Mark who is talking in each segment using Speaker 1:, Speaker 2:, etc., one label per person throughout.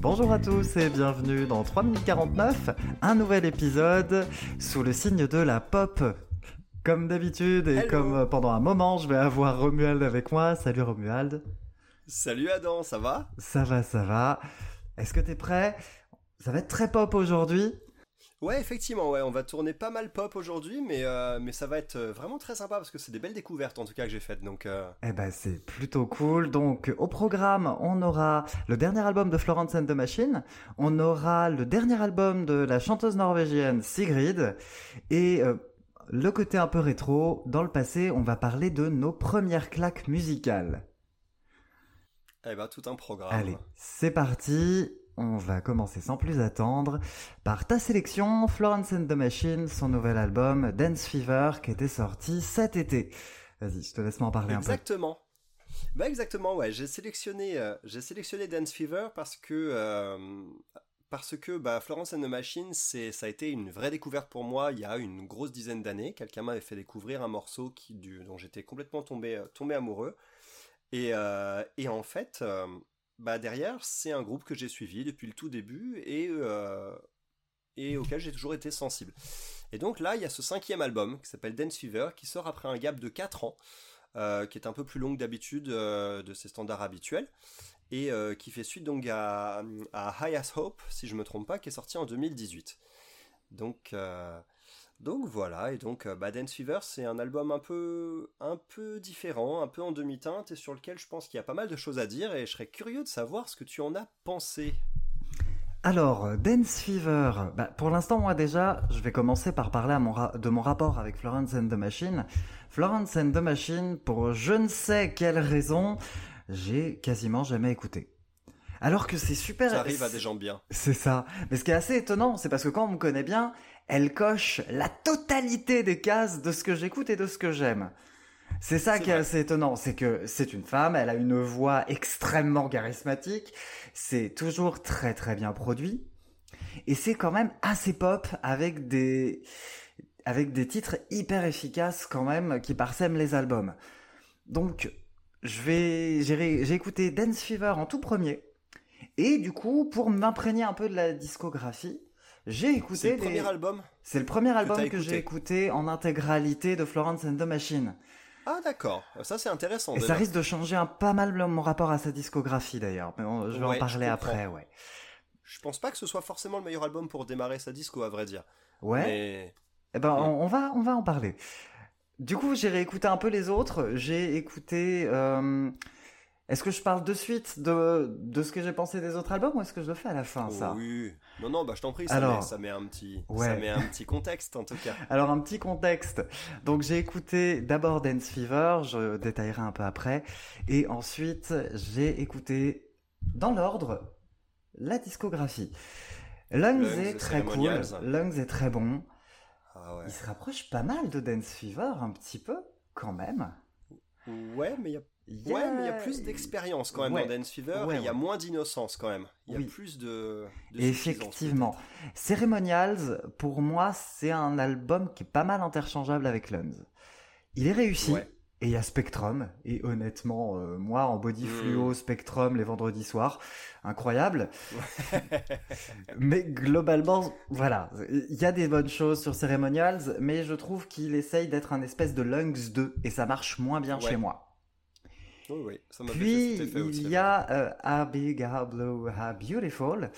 Speaker 1: Bonjour à tous et bienvenue dans 3 minutes 49, un nouvel épisode sous le signe de la pop. Comme d'habitude et
Speaker 2: Hello.
Speaker 1: comme euh, pendant un moment, je vais avoir Romuald avec moi. Salut Romuald.
Speaker 2: Salut Adam, ça va?
Speaker 1: Ça va, ça va. Est-ce que t'es prêt? Ça va être très pop aujourd'hui.
Speaker 2: Ouais, effectivement, ouais, on va tourner pas mal pop aujourd'hui, mais, euh, mais ça va être euh, vraiment très sympa parce que c'est des belles découvertes en tout cas que j'ai faites. Donc, euh,
Speaker 1: Eh ben c'est plutôt cool. Donc au programme, on aura le dernier album de Florence and the Machine, on aura le dernier album de la chanteuse norvégienne Sigrid et euh, le côté un peu rétro. Dans le passé, on va parler de nos premières claques musicales.
Speaker 2: eh ben, tout un programme.
Speaker 1: Allez, c'est parti. On va commencer sans plus attendre par ta sélection, Florence and the Machine, son nouvel album Dance Fever qui était sorti cet été. Vas-y, je te laisse m'en parler un peu.
Speaker 2: Exactement. Bah exactement, ouais. J'ai sélectionné, euh, j'ai sélectionné Dance Fever parce que euh, parce que bah, Florence and the Machine, c'est ça a été une vraie découverte pour moi il y a une grosse dizaine d'années. Quelqu'un m'avait fait découvrir un morceau qui du dont j'étais complètement tombé euh, tombé amoureux. Et et en fait, bah derrière, c'est un groupe que j'ai suivi depuis le tout début et euh, et auquel j'ai toujours été sensible. Et donc là, il y a ce cinquième album qui s'appelle Dance Fever qui sort après un gap de 4 ans euh, qui est un peu plus longue d'habitude euh, de ses standards habituels, et qui fait suite donc à, à High as Hope, si je me trompe pas, qui est sorti en 2018. Donc, donc voilà, et donc euh, Dance Fever, c'est un album un peu, un peu différent, un peu en demi-teinte, et sur lequel je pense qu'il y a pas mal de choses à dire, et je serais curieux de savoir ce que tu en as pensé.
Speaker 1: Alors, euh, Dance Fever, bah, pour l'instant, moi déjà, je vais commencer par parler à mon ra- de mon rapport avec Florence and the Machine. Florence and the Machine, pour je ne sais quelle raison, j'ai quasiment jamais écouté. Alors que c'est super...
Speaker 2: Ça arrive à des gens bien.
Speaker 1: C'est ça. Mais ce qui est assez étonnant, c'est parce que quand on me connaît bien, elle coche la totalité des cases de ce que j'écoute et de ce que j'aime. C'est ça qui est assez étonnant, c'est que c'est une femme, elle a une voix extrêmement charismatique, c'est toujours très très bien produit, et c'est quand même assez pop avec des avec des titres hyper efficaces quand même qui parsèment les albums. Donc je vais j'ai écouté Dance Fever en tout premier, et du coup pour m'imprégner un peu de la discographie, j'ai
Speaker 2: C'est
Speaker 1: écouté
Speaker 2: le
Speaker 1: les-
Speaker 2: premier album
Speaker 1: c'est le premier album que, j'ai écouté en intégralité de Florence and the Machine.
Speaker 2: Ah d'accord, ça c'est intéressant.
Speaker 1: Et
Speaker 2: déjà.
Speaker 1: ça risque de changer un pas mal mon rapport à sa discographie d'ailleurs. Mais on- je vais
Speaker 2: Ouais,
Speaker 1: en parler après, ouais.
Speaker 2: Je pense pas que ce soit forcément le meilleur album pour démarrer sa disco, à vrai dire.
Speaker 1: Ouais.
Speaker 2: Mais
Speaker 1: Eh ben,
Speaker 2: Ouais.
Speaker 1: on, on va, on va en parler. Du coup, j'ai réécouté un peu les autres. J'ai écouté. euh, Est-ce que je parle de suite de, de ce que j'ai pensé des autres albums ou est-ce que je le fais à la fin, ça?
Speaker 2: Oui. Non, non, bah je t'en prie, ça,
Speaker 1: Alors,
Speaker 2: met, ça met un petit,
Speaker 1: ouais.
Speaker 2: ça met un petit contexte en tout cas.
Speaker 1: Alors un petit contexte. Donc j'ai écouté d'abord Dance Fever, je détaillerai un peu après, et ensuite j'ai écouté dans l'ordre la discographie. Lungs,
Speaker 2: Lungs,
Speaker 1: est très cool. Lungs est très bon.
Speaker 2: Ah ouais.
Speaker 1: Il se rapproche pas mal de Dance Fever un petit peu quand même.
Speaker 2: Ouais, mais il y a,
Speaker 1: Il y a-
Speaker 2: ouais, mais il y a plus d'expérience quand même
Speaker 1: Ouais.
Speaker 2: dans Dance Fever
Speaker 1: Ouais,
Speaker 2: et il y a moins d'innocence quand même. Il y a
Speaker 1: Oui.
Speaker 2: plus de. de
Speaker 1: Effectivement. Ceremonials, pour moi, c'est un album qui est pas mal interchangeable avec Lungs. Il est réussi. Et il y a Spectrum, et honnêtement, euh, moi en body
Speaker 2: Mm.
Speaker 1: fluo, Spectrum les vendredis soirs, incroyable. mais globalement, voilà, il y a des bonnes choses sur Ceremonials, mais je trouve qu'il essaye d'être un espèce de Lungs 2, et ça marche moins bien
Speaker 2: Ouais.
Speaker 1: chez moi.
Speaker 2: Oui, oui, ça m'a fait
Speaker 1: Puis,
Speaker 2: cet effet aussi.
Speaker 1: il y a euh, A Big, A Blue, A Beautiful,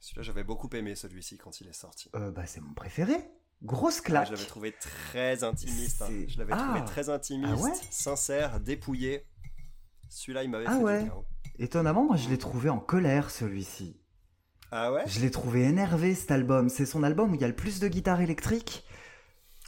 Speaker 2: Celui-là, j'avais beaucoup aimé celui-ci quand il est sorti.
Speaker 1: Euh, bah, c'est mon préféré. Grosse
Speaker 2: Ah,
Speaker 1: claque.
Speaker 2: je l'avais trouvé très intimiste. hein. Je l'avais
Speaker 1: Ah.
Speaker 2: trouvé très intimiste,
Speaker 1: Ah ouais?
Speaker 2: sincère, dépouillé. Celui-là, il m'avait
Speaker 1: Ah
Speaker 2: fait
Speaker 1: ouais.
Speaker 2: du bien.
Speaker 1: Étonnamment, moi je l'ai trouvé en colère celui-ci.
Speaker 2: Ah ouais?
Speaker 1: Je l'ai trouvé énervé cet album. C'est son album où il y a le plus de guitare électrique.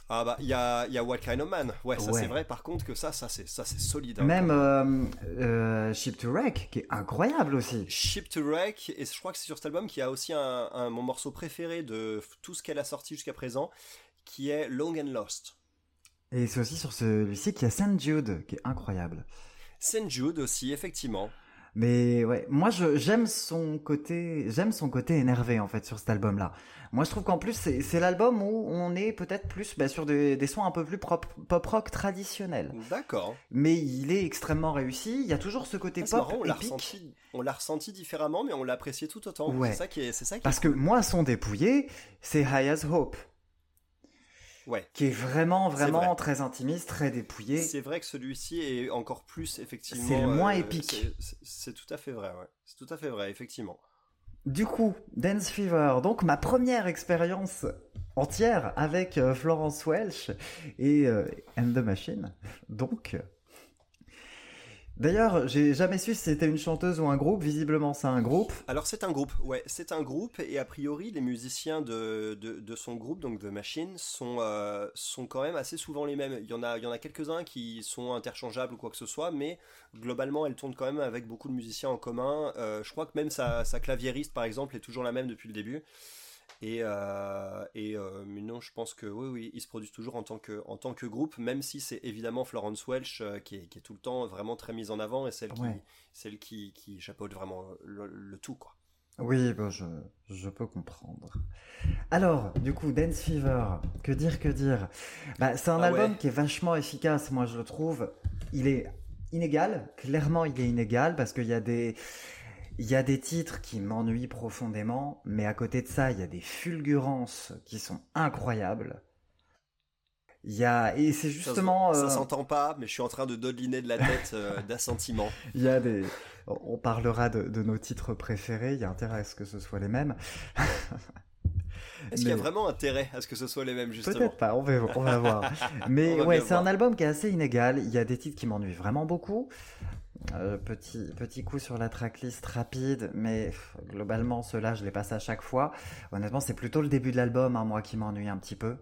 Speaker 2: Ah bah, il y a, y a What Kind of Man. Ouais, ça
Speaker 1: Ouais.
Speaker 2: c'est vrai. Par contre, que ça, ça c'est, ça c'est solide. hein.
Speaker 1: Même euh, euh, Ship to Wreck, qui est incroyable aussi.
Speaker 2: Ship to Wreck, et je crois que c'est sur cet album qu'il y a aussi un, un- mon morceau préféré de tout ce qu'elle a sorti jusqu'à présent, qui est Long and Lost.
Speaker 1: Et c'est aussi sur celui-ci qu'il y a St. Jude, qui est incroyable.
Speaker 2: St. Jude aussi, effectivement.
Speaker 1: Mais ouais, moi je j'aime son côté j'aime son côté énervé en fait sur cet album là. Moi je trouve qu'en plus c'est l'album où on est peut-être plus bah, sur des, des, sons un peu plus pop, pop rock traditionnels.
Speaker 2: D'accord.
Speaker 1: Mais il est extrêmement réussi. Il y a toujours ce côté ah, pop
Speaker 2: on épique. Ressenti, on l'a ressenti différemment, mais on l'appréciait tout autant.
Speaker 1: Ouais.
Speaker 2: C'est ça qui est, c'est ça qui
Speaker 1: Parce que moi son dépouillé, c'est High as Hope.
Speaker 2: Ouais.
Speaker 1: Qui est vraiment, vraiment très intimiste, très dépouillé.
Speaker 2: C'est vrai que celui-ci est encore plus, effectivement.
Speaker 1: C'est le moins euh, épique.
Speaker 2: C'est tout à fait vrai, ouais. C'est tout à fait vrai, effectivement.
Speaker 1: Du coup, Dance Fever, donc ma première expérience entière avec euh, Florence Welch et euh, And the Machine. Donc, D'ailleurs, j'ai jamais su si c'était une chanteuse ou un groupe. Visiblement, c'est un groupe.
Speaker 2: Alors, c'est un groupe, ouais, c'est un groupe. Et a priori, les musiciens de, de, son groupe, donc The Machine, sont, euh, sont quand même assez souvent les mêmes. Il y en a, a quelques-uns qui sont interchangeables ou quoi que ce soit, mais globalement, elle tourne quand même avec beaucoup de musiciens en commun. Euh, je crois que même sa, sa claviériste, par exemple, est toujours la même depuis le début. Et, euh, et euh, mais non, je pense que oui, oui, ils se produisent toujours en tant que, en tant que groupe, même si c'est évidemment Florence Welch euh, qui, est, qui, est, tout le temps vraiment très mise en avant et celle qui, celle qui, qui chapeaute vraiment le, tout, quoi.
Speaker 1: Oui, bon, je, je, peux comprendre. Alors, du coup, Dance Fever, que dire, que dire? Bah, C'est un ah album qui est vachement efficace, moi je le trouve. Il est inégal, clairement il est inégal, parce qu'il y a des il y a des titres qui m'ennuient profondément, mais à côté de ça, il y a des fulgurances qui sont incroyables. Il y a et c'est justement
Speaker 2: ça, euh, s'entend pas, mais je suis en train de dodeliner de la tête euh, d'assentiment.
Speaker 1: Il y a des on parlera de, nos titres préférés. Il y a intérêt à ce que ce soit les mêmes.
Speaker 2: Est-ce qu'il y a vraiment intérêt à ce que ce soit les mêmes justement
Speaker 1: Peut-être pas, on va, on va voir. Mais ouais, c'est un album qui est assez inégal. Il y a des titres qui m'ennuient vraiment beaucoup. Euh, petit, petit coup sur la tracklist rapide, mais globalement, ceux-là, je les passe à chaque fois. Honnêtement, c'est plutôt le début de l'album, hein, moi, qui m'ennuie un petit peu.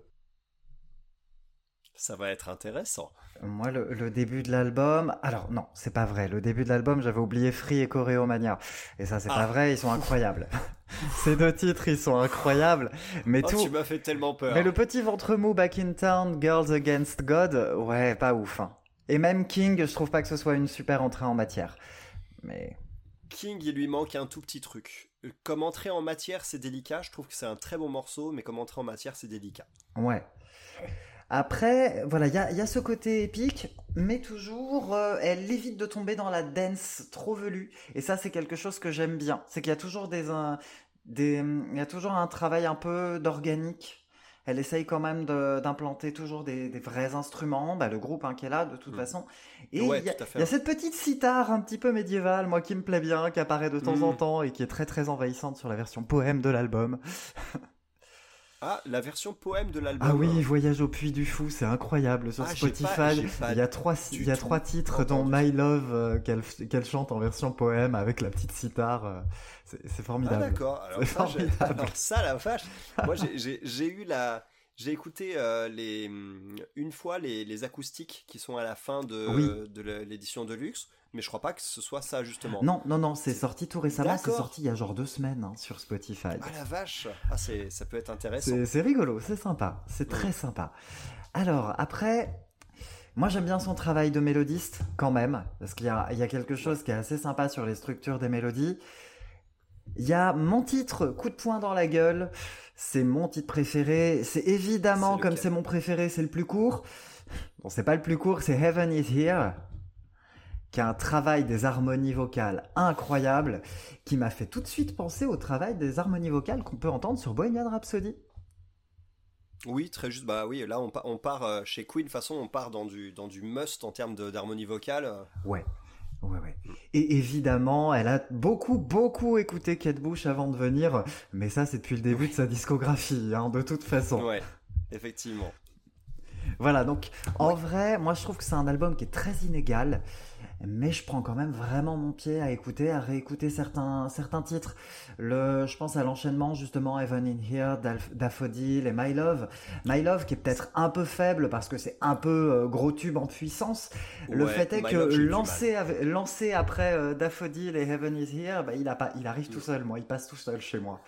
Speaker 2: Ça va être intéressant.
Speaker 1: Moi, le, début de l'album. Alors, non, c'est pas vrai. Le début de l'album, j'avais oublié Free et Choreomania. Et ça, c'est pas ah. vrai, ils sont incroyables. Ces deux titres, ils sont incroyables. Mais
Speaker 2: oh,
Speaker 1: tout.
Speaker 2: Tu m'as fait tellement peur.
Speaker 1: Mais le petit ventre mou Back in Town, Girls Against God, ouais, pas ouf. Hein. Et même King, je trouve pas que ce soit une super entrée en matière. Mais.
Speaker 2: King, il lui manque un tout petit truc. Comme entrée en matière, c'est délicat. Je trouve que c'est un très bon morceau, mais comme entrée en matière, c'est délicat.
Speaker 1: Ouais. Après, voilà, il y a, ce côté épique, mais toujours, euh, elle évite de tomber dans la dance trop velue. Et ça, c'est quelque chose que j'aime bien. C'est qu'il y a toujours des, des, il y a toujours un travail un peu d'organique elle essaye quand même d'implanter toujours des, vrais instruments, bah, le groupe hein, qui est là de toute mm. façon. Et il y, a cette petite sitar un petit peu médiévale, moi qui me plaît bien, qui apparaît de temps en mm. temps et qui est très très envahissante sur la version poème de l'album.
Speaker 2: Ah, la version poème de l'album.
Speaker 1: Ah oui, Voyage au Puy du Fou, c'est incroyable sur ah, Spotify. il y a trois, il y a trois titres dont My Love euh, qu'elle chante en version poème avec la petite sitar. Euh, c'est formidable.
Speaker 2: Ah d'accord. Alors, alors, ça, la vache. Moi, j'ai eu la j'ai écouté euh, les, une fois les, les, acoustiques qui sont à la fin de, de l'édition de luxe, mais je crois pas que ce soit ça justement.
Speaker 1: Non, non, non, c'est sorti tout récemment, c'est sorti il y a genre deux semaines hein, sur Spotify.
Speaker 2: Ah la vache ah, Ça peut être intéressant.
Speaker 1: C'est rigolo, c'est sympa, c'est très sympa. Alors, après, moi j'aime bien son travail de mélodiste quand même, parce qu'il y a quelque chose qui est assez sympa sur les structures des mélodies. Il y a mon titre, coup de poing dans la gueule. C'est mon titre préféré. C'est évidemment, comme c'est mon préféré, c'est le plus court. Bon, c'est pas le plus court, c'est Heaven is Here. Qui a un travail des harmonies vocales incroyable. Qui m'a fait tout de suite penser au travail des harmonies vocales qu'on peut entendre sur Bohemian Rhapsody.
Speaker 2: Oui, très juste. Bah oui, là on, on part euh, chez Queen. De toute façon, on part dans du, dans du must en termes d'harmonie vocale.
Speaker 1: Ouais. Ouais, ouais. Et évidemment, elle a beaucoup, beaucoup écouté Kate Bush avant de venir, mais ça, c'est depuis le début de sa discographie, hein, de toute façon.
Speaker 2: Ouais, effectivement.
Speaker 1: Voilà, donc en vrai, moi je trouve que c'est un album qui est très inégal mais je prends quand même vraiment mon pied à écouter, à réécouter certains, certains titres. Le, je pense à l'enchaînement justement Heaven in Here, Daffodil et My Love. My Love qui est peut-être un peu faible parce que c'est un peu euh, gros tube en puissance. le fait est que lancer, lancer après euh, Daffodil et Heaven is Here, bah, il, a pas, il arrive tout seul, moi, il passe tout seul chez moi.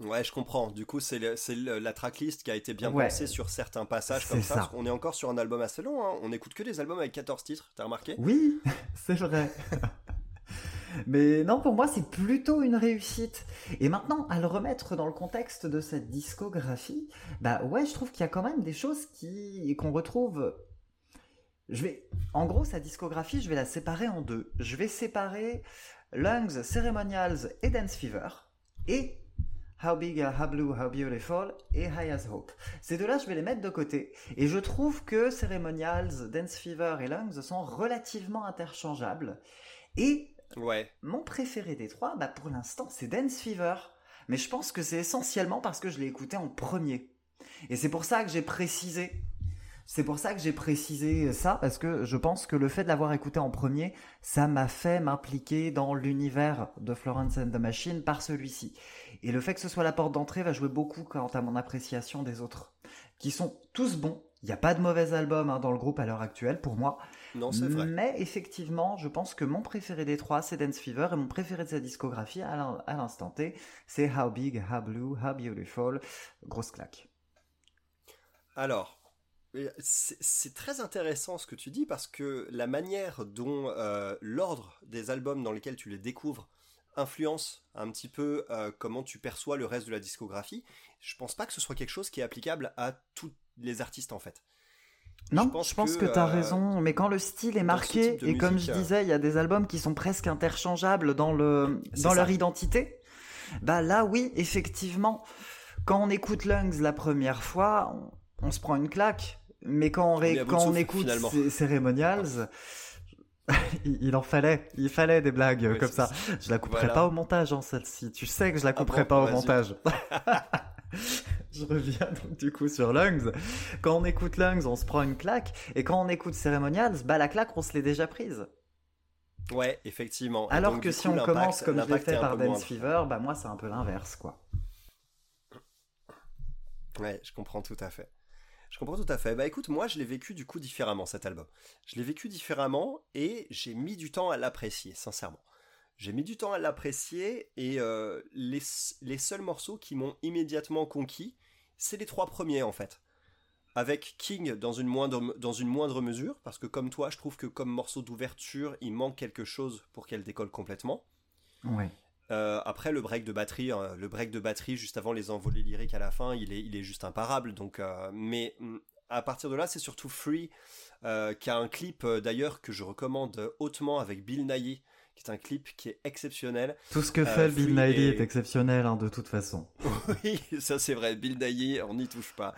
Speaker 2: Ouais, je comprends. Du coup, c'est la tracklist qui a été bien pensée sur certains passages comme ça. On est encore sur un album assez long. Hein. On écoute que des albums avec 14 titres, t'as remarqué?
Speaker 1: Oui, c'est vrai. Mais non, pour moi, c'est plutôt une réussite. Et maintenant, à le remettre dans le contexte de cette discographie, bah ouais, je trouve qu'il y a quand même des choses qui qu'on retrouve. Je vais, en gros, sa discographie, je vais la séparer en deux. Je vais séparer Lungs, Ceremonials et Dance Fever, et How Big, How Blue, How Beautiful et High as Hope. Ces deux-là, je vais les mettre de côté. Et je trouve que Ceremonials, Dance Fever et Lungs sont relativement interchangeables. Et
Speaker 2: Ouais.
Speaker 1: mon préféré des trois, bah pour l'instant, c'est Dance Fever. Mais je pense que c'est essentiellement parce que je l'ai écouté en premier. Et c'est pour ça que j'ai précisé. C'est pour ça que j'ai précisé ça, parce que je pense que le fait de l'avoir écouté en premier, ça m'a fait m'impliquer dans l'univers de Florence and the Machine par celui-ci. Et le fait que ce soit la porte d'entrée va jouer beaucoup quant à mon appréciation des autres, qui sont tous bons. Il n'y a pas de mauvais album hein, dans le groupe à l'heure actuelle, pour moi.
Speaker 2: Non, c'est vrai.
Speaker 1: Mais effectivement, je pense que mon préféré des trois, c'est Dance Fever, et mon préféré de sa discographie, à l'in- à l'instant T, c'est How Big, How Blue, How Beautiful. Grosse claque.
Speaker 2: Alors, euh, c'est c'est très intéressant ce que tu dis parce que la manière dont euh, l'ordre des albums dans lesquels tu les découvres influence un petit peu euh, comment tu perçois le reste de la discographie. Je pense pas que ce soit quelque chose qui est applicable à tous les artistes en fait.
Speaker 1: Non,
Speaker 2: Je
Speaker 1: je
Speaker 2: pense que,
Speaker 1: que, t'as
Speaker 2: euh,
Speaker 1: raison, mais quand le style est marqué, et comme je
Speaker 2: euh,
Speaker 1: disais, il y a des albums qui sont presque interchangeables dans, le, dans
Speaker 2: ça.
Speaker 1: leur identité, bah là oui, effectivement, quand on écoute Lungs la première fois, on, on se prend une claque, mais quand on, ré- quand on écoute
Speaker 2: finalement.
Speaker 1: il, en fallait, il fallait des blagues
Speaker 2: Ouais,
Speaker 1: comme ça. Je la couperai
Speaker 2: Voilà.
Speaker 1: pas au montage, hein, celle-ci. Tu sais que je la
Speaker 2: Ah
Speaker 1: couperai
Speaker 2: bon
Speaker 1: pas au
Speaker 2: Vas-y.
Speaker 1: montage. je reviens donc du coup sur Lungs. Quand on écoute Lungs, on se prend une claque, et quand on écoute Ceremonials, bah la claque, on se l'est déjà prise.
Speaker 2: Ouais, effectivement.
Speaker 1: Alors
Speaker 2: donc,
Speaker 1: que si
Speaker 2: coup,
Speaker 1: on commence comme je l'ai fait par Dance. Fever, bah moi c'est un peu l'inverse quoi.
Speaker 2: Ouais, je comprends tout à fait. Je comprends tout à fait. Bah écoute, moi je l'ai vécu du coup différemment cet album. Je l'ai vécu différemment et j'ai mis du temps à l'apprécier, sincèrement. J'ai mis du temps à l'apprécier et euh, les, les seuls morceaux qui m'ont immédiatement conquis, c'est les trois premiers en fait. Avec King dans une, moindre, dans une moindre mesure, parce que comme toi, je trouve que comme morceau d'ouverture, il manque quelque chose pour qu'elle décolle complètement.
Speaker 1: Ouais.
Speaker 2: Euh, après le break de batterie, hein, le break de batterie juste avant les envolées lyriques à la fin, il est, il est juste imparable. Donc, euh, mais mm, à partir de là, c'est surtout Free, euh, qui a un clip d'ailleurs que je recommande hautement avec Bill Nighy, qui est un clip qui est exceptionnel.
Speaker 1: Tout ce que
Speaker 2: Euh,
Speaker 1: fait Bill Nighy est exceptionnel hein, de toute façon.
Speaker 2: oui, ça c'est vrai, Bill Nighy, on n'y touche pas.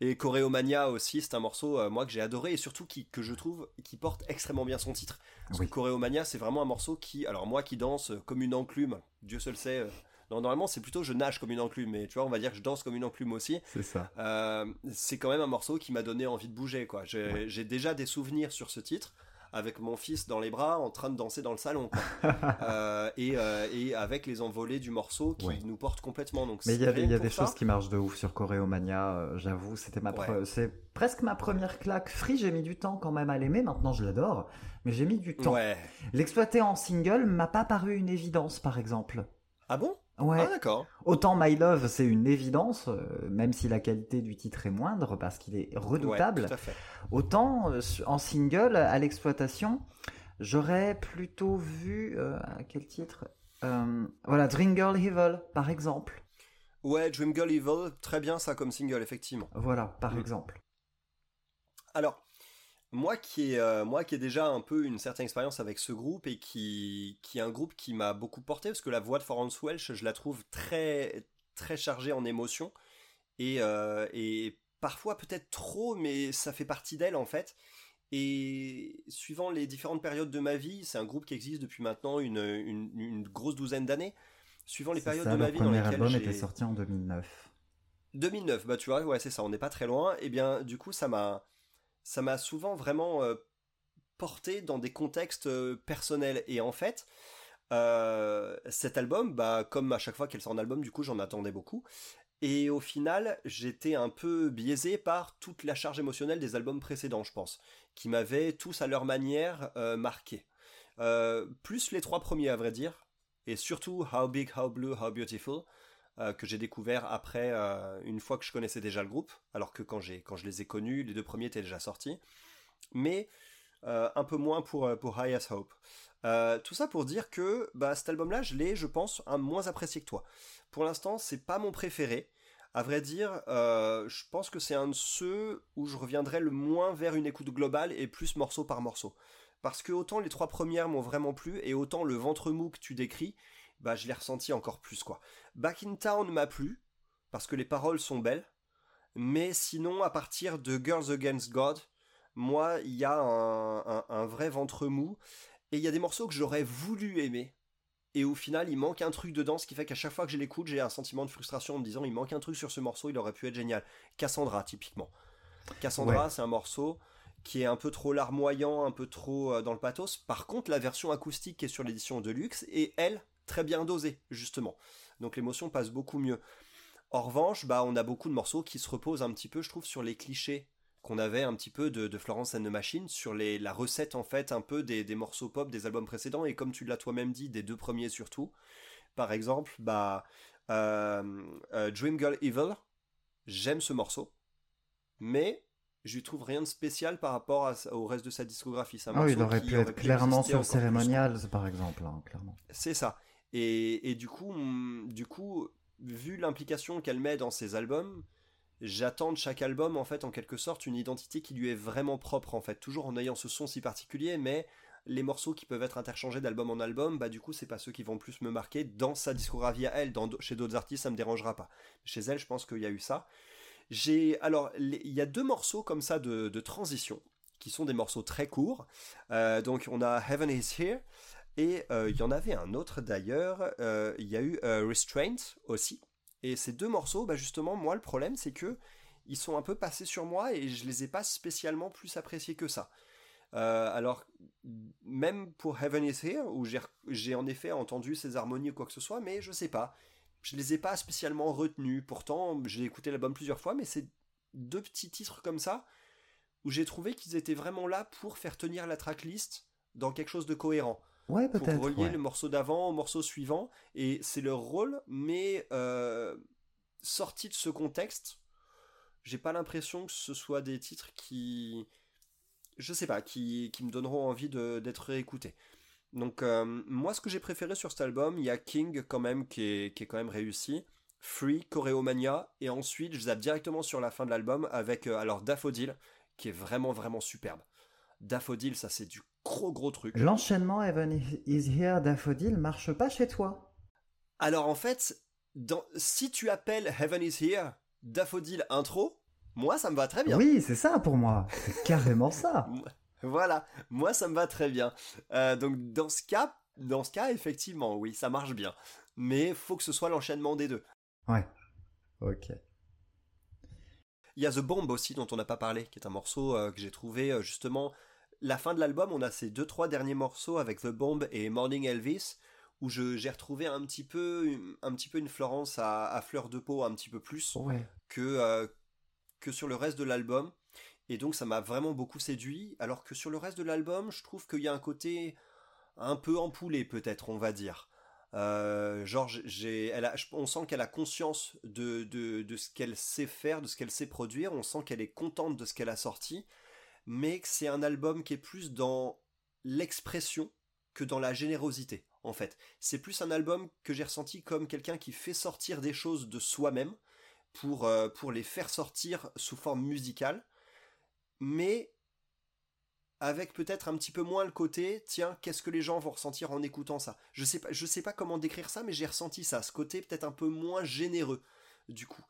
Speaker 2: Et Choreomania aussi, c'est un morceau euh, moi que j'ai adoré et surtout qui, que je trouve qui porte extrêmement bien son titre. Parce
Speaker 1: Oui.
Speaker 2: que Choreomania, c'est vraiment un morceau qui, alors moi qui danse euh, comme une enclume, Dieu seul sait. non, normalement c'est plutôt je nage comme une enclume, mais tu vois, on va dire que je danse comme une enclume aussi.
Speaker 1: C'est ça.
Speaker 2: Euh, c'est quand même un morceau qui m'a donné envie de bouger, quoi. J'ai j'ai déjà des souvenirs sur ce titre avec mon fils dans les bras en train de danser dans le salon. Euh, et, euh, et avec les envolées du morceau qui nous portent complètement donc
Speaker 1: Mais il y a, y a des
Speaker 2: ça,
Speaker 1: choses qui marchent de ouf sur Choreomania, euh, j'avoue, c'était ma
Speaker 2: Ouais.
Speaker 1: c'est presque ma première claque. Free, j'ai mis du temps quand même à l'aimer, maintenant je l'adore, mais j'ai mis du temps.
Speaker 2: Ouais.
Speaker 1: L'exploiter en single m'a pas paru une évidence par exemple.
Speaker 2: Ah bon?
Speaker 1: Ouais.
Speaker 2: Ah d'accord.
Speaker 1: Autant My Love, c'est une évidence, euh, même si la qualité du titre est moindre parce qu'il est redoutable.
Speaker 2: Ouais, tout à fait.
Speaker 1: Autant euh, en single, à l'exploitation, j'aurais plutôt vu. euh, quel titre? Voilà, Dream Girl Evil, par exemple.
Speaker 2: Ouais, Dream Girl Evil, très bien ça comme single, effectivement.
Speaker 1: Voilà, par
Speaker 2: Mm.
Speaker 1: exemple.
Speaker 2: Alors, moi qui ai, euh, moi qui ai déjà un peu une certaine expérience avec ce groupe et qui, qui est un groupe qui m'a beaucoup porté, parce que la voix de Florence Welch, je la trouve très, très chargée en émotions et, euh, et parfois peut-être trop, mais ça fait partie d'elle en fait. Et suivant les différentes périodes de ma vie, c'est un groupe qui existe depuis maintenant une, une, une grosse douzaine d'années. Suivant les périodes
Speaker 1: ça,
Speaker 2: de ma vie dans
Speaker 1: premier
Speaker 2: lesquelles
Speaker 1: album
Speaker 2: j'ai...
Speaker 1: était sorti en 2009.
Speaker 2: 2009, bah tu vois, ouais, c'est ça, on n'est pas très loin. Et bien, du coup, ça m'a, ça m'a souvent vraiment euh, porté dans des contextes euh, personnels. Et en fait, euh, cet album, bah, comme à chaque fois qu'elle sort un album, du coup, j'en attendais beaucoup. Et au final, j'étais un peu biaisé par toute la charge émotionnelle des albums précédents, je pense, qui m'avaient tous à leur manière marqué. Plus les trois premiers, à vrai dire, et surtout How Big, How Blue, How Beautiful, euh, que j'ai découvert après, euh, une fois que je connaissais déjà le groupe, alors que quand, j'ai, quand je les ai connus, les deux premiers étaient déjà sortis. Mais euh, un peu moins pour, pour High as Hope. Tout ça pour dire que bah, cet album-là, je l'ai, je pense, un moins apprécié que toi. Pour l'instant, c'est pas mon préféré. À vrai dire, je pense que c'est un de ceux où je reviendrai le moins vers une écoute globale et plus morceau par morceau. Parce que autant les trois premières m'ont vraiment plu, et autant le ventre mou que tu décris, bah je l'ai ressenti encore plus quoi. Back in Town m'a plu, parce que les paroles sont belles, mais sinon à partir de Girls Against God, moi il y a un vrai ventre mou, et il y a des morceaux que j'aurais voulu aimer, et au final il manque un truc dedans ce qui fait qu'à chaque fois que je l'écoute j'ai un sentiment de frustration en me disant il manque un truc sur ce morceau il aurait pu être génial. Cassandra typiquement. Cassandra c'est un morceau qui est un peu trop larmoyant un peu trop euh, dans le pathos. Par contre la version acoustique qui est sur l'édition de luxe est elle très bien dosée justement donc l'émotion passe beaucoup mieux en revanche bah on a beaucoup de morceaux qui se reposent un petit peu je trouve sur les clichés qu'on avait un petit peu de, Florence and the Machine sur les, la recette en fait un peu des, morceaux pop des albums précédents et comme tu l'as toi-même dit des deux premiers surtout. Par exemple, bah euh, euh, Dream Girl Evil, j'aime ce morceau, mais je lui trouve rien de spécial par rapport au reste de sa discographie.
Speaker 1: Ah il aurait pu être clairement sur Ceremonials par exemple, hein, clairement.
Speaker 2: C'est ça. Et, du coup, du coup, vu l'implication qu'elle met dans ses albums, j'attends de chaque album en fait en quelque sorte une identité qui lui est vraiment propre en fait, toujours en ayant ce son si particulier, mais les morceaux qui peuvent être interchangés d'album en album, bah du coup c'est pas ceux qui vont plus me marquer dans sa discographie à elle, chez d'autres artistes ça me dérangera pas. Chez elle je pense qu'il y a eu ça. J'ai alors il y a deux morceaux comme ça de, transition qui sont des morceaux très courts. Euh, donc on a Heaven is Here et euh, il y en avait un autre d'ailleurs. Euh, il y a eu Restraint aussi et ces deux morceaux, bah justement, moi, le problème, c'est que ils sont un peu passés sur moi et je les ai pas spécialement plus appréciés que ça. Euh, alors, même pour Heaven is Here, où j'ai en effet entendu ces harmonies ou quoi que ce soit, mais je sais pas. Je les ai pas spécialement retenus. Pourtant, j'ai écouté l'album plusieurs fois, mais c'est deux petits titres comme ça où j'ai trouvé qu'ils étaient vraiment là pour faire tenir la tracklist dans quelque chose de cohérent.
Speaker 1: Ouais, peut-être.
Speaker 2: Pour relier le morceau d'avant au morceau suivant. Et c'est leur rôle, mais euh, sorti de ce contexte, j'ai pas l'impression que ce soit des titres qui. Je sais pas, qui, qui me donneront envie d'être réécoutés. Donc, euh, moi, ce que j'ai préféré sur cet album, il y a King quand même, qui est, qui est quand même réussi. Free, Choreomania, et ensuite je zappe directement sur la fin de l'album avec euh, alors Daffodil, qui est vraiment vraiment superbe. Daffodil, ça c'est du gros gros truc.
Speaker 1: L'enchaînement Heaven is Here Daffodil marche pas chez toi
Speaker 2: Alors en fait, dans, si tu appelles Heaven is Here Daffodil intro, moi ça me va très bien.
Speaker 1: Oui, c'est ça pour moi. C'est carrément ça.
Speaker 2: voilà, moi ça me va très bien. Euh, donc dans ce cas, dans ce cas, effectivement, oui, ça marche bien. Mais faut que ce soit l'enchaînement des deux.
Speaker 1: Ouais. Ok.
Speaker 2: Il y a The Bomb aussi dont on n'a pas parlé, qui est un morceau euh, que j'ai trouvé euh, justement la fin de l'album, on a ces deux trois derniers morceaux avec The Bomb et Morning Elvis où j'ai retrouvé un petit peu un petit peu une Florence à, fleur de peau un petit peu plus que euh, que sur le reste de l'album. Et donc ça m'a vraiment beaucoup séduit. Alors que sur le reste de l'album je trouve qu'il y a un côté un peu empoulé peut-être on va dire. Euh, genre j'ai elle on sent qu'elle a conscience de, de, de ce qu'elle sait faire de ce qu'elle sait produire. On sent qu'elle est contente de ce qu'elle a sorti mais que c'est un album qui est plus dans l'expression que dans la générosité, en fait. C'est plus un album que j'ai ressenti comme quelqu'un qui fait sortir des choses de soi-même pour, euh, les faire sortir sous forme musicale, mais avec peut-être un petit peu moins le côté, tiens, qu'est-ce que les gens vont ressentir en écoutant ça? Je sais je sais pas comment décrire ça, mais j'ai ressenti ça, ce côté peut-être un peu moins généreux, du coup.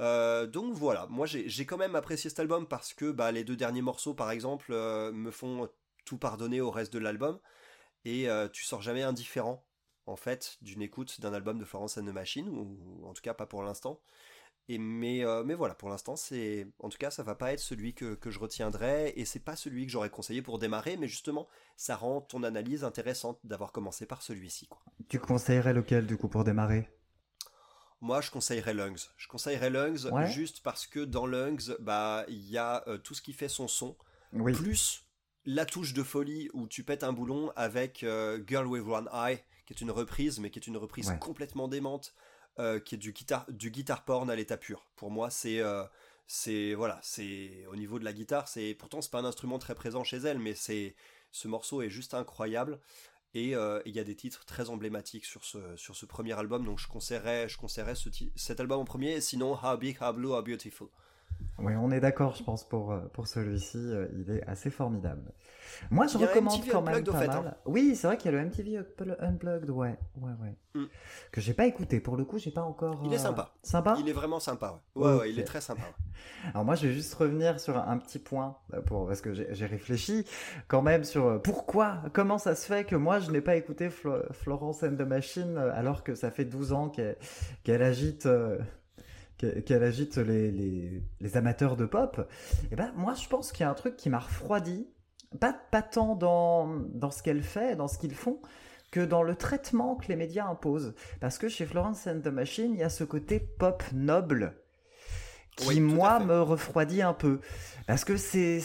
Speaker 2: Euh, donc voilà, moi j'ai quand même apprécié cet album parce que bah, les deux derniers morceaux par exemple euh, me font tout pardonner au reste de l'album et euh, tu sors jamais indifférent en fait d'une écoute d'un album de Florence and the Machine ou, en tout cas pas pour l'instant. Et mais, mais voilà, pour l'instant, c'est en tout cas, ça va pas être celui que, que je retiendrai et c'est pas celui que j'aurais conseillé pour démarrer, mais justement, ça rend ton analyse intéressante d'avoir commencé par celui-ci.
Speaker 1: Tu conseillerais lequel du coup pour démarrer?
Speaker 2: Moi, je conseillerais Lungs. Je conseillerais Lungs juste parce que dans Lungs, bah, il y a euh, tout ce qui fait son son, plus la touche de folie où tu pètes un boulon avec euh, Girl with One Eye, qui est une reprise, mais qui est une reprise complètement démente, euh, qui est du guitare, du guitar porn à l'état pur. Pour moi, c'est, c'est, voilà, c'est au niveau de la guitare, c'est pourtant c'est pas un instrument très présent chez elle, mais c'est, ce morceau est juste incroyable. Et il y a des titres très emblématiques sur ce, premier album, donc je conseillerais, je conseillerais ce cet album en premier, sinon How Big, How Blue, How Beautiful.
Speaker 1: Oui, on est d'accord, je pense, pour, euh, pour celui-ci. Euh, il est assez formidable. Moi, je recommande quand même pas mal. Hein. Oui, c'est vrai qu'il y a le MTV Unplugged, ouais, ouais, ouais. Mm. Que j'ai pas écouté. Pour le coup, j'ai pas encore.
Speaker 2: Il est euh, sympa.
Speaker 1: Sympa.
Speaker 2: Il est vraiment sympa. Ouais, ouais, il est très sympa.
Speaker 1: Alors moi, je vais juste revenir sur un petit point pour parce que j'ai réfléchi quand même sur pourquoi, comment ça se fait que moi je n'ai pas écouté Florence and the Machine alors que ça fait 12 ans qu'elle agite qu'elle agite les, les, amateurs de pop, eh ben moi je pense qu'il y a un truc qui m'a refroidi, pas, pas tant dans, dans ce qu'elle fait, dans ce qu'ils font, que dans le traitement que les médias imposent. Parce que chez Florence and the Machine, il y a ce côté pop noble qui moi me refroidit un peu. Parce que c'est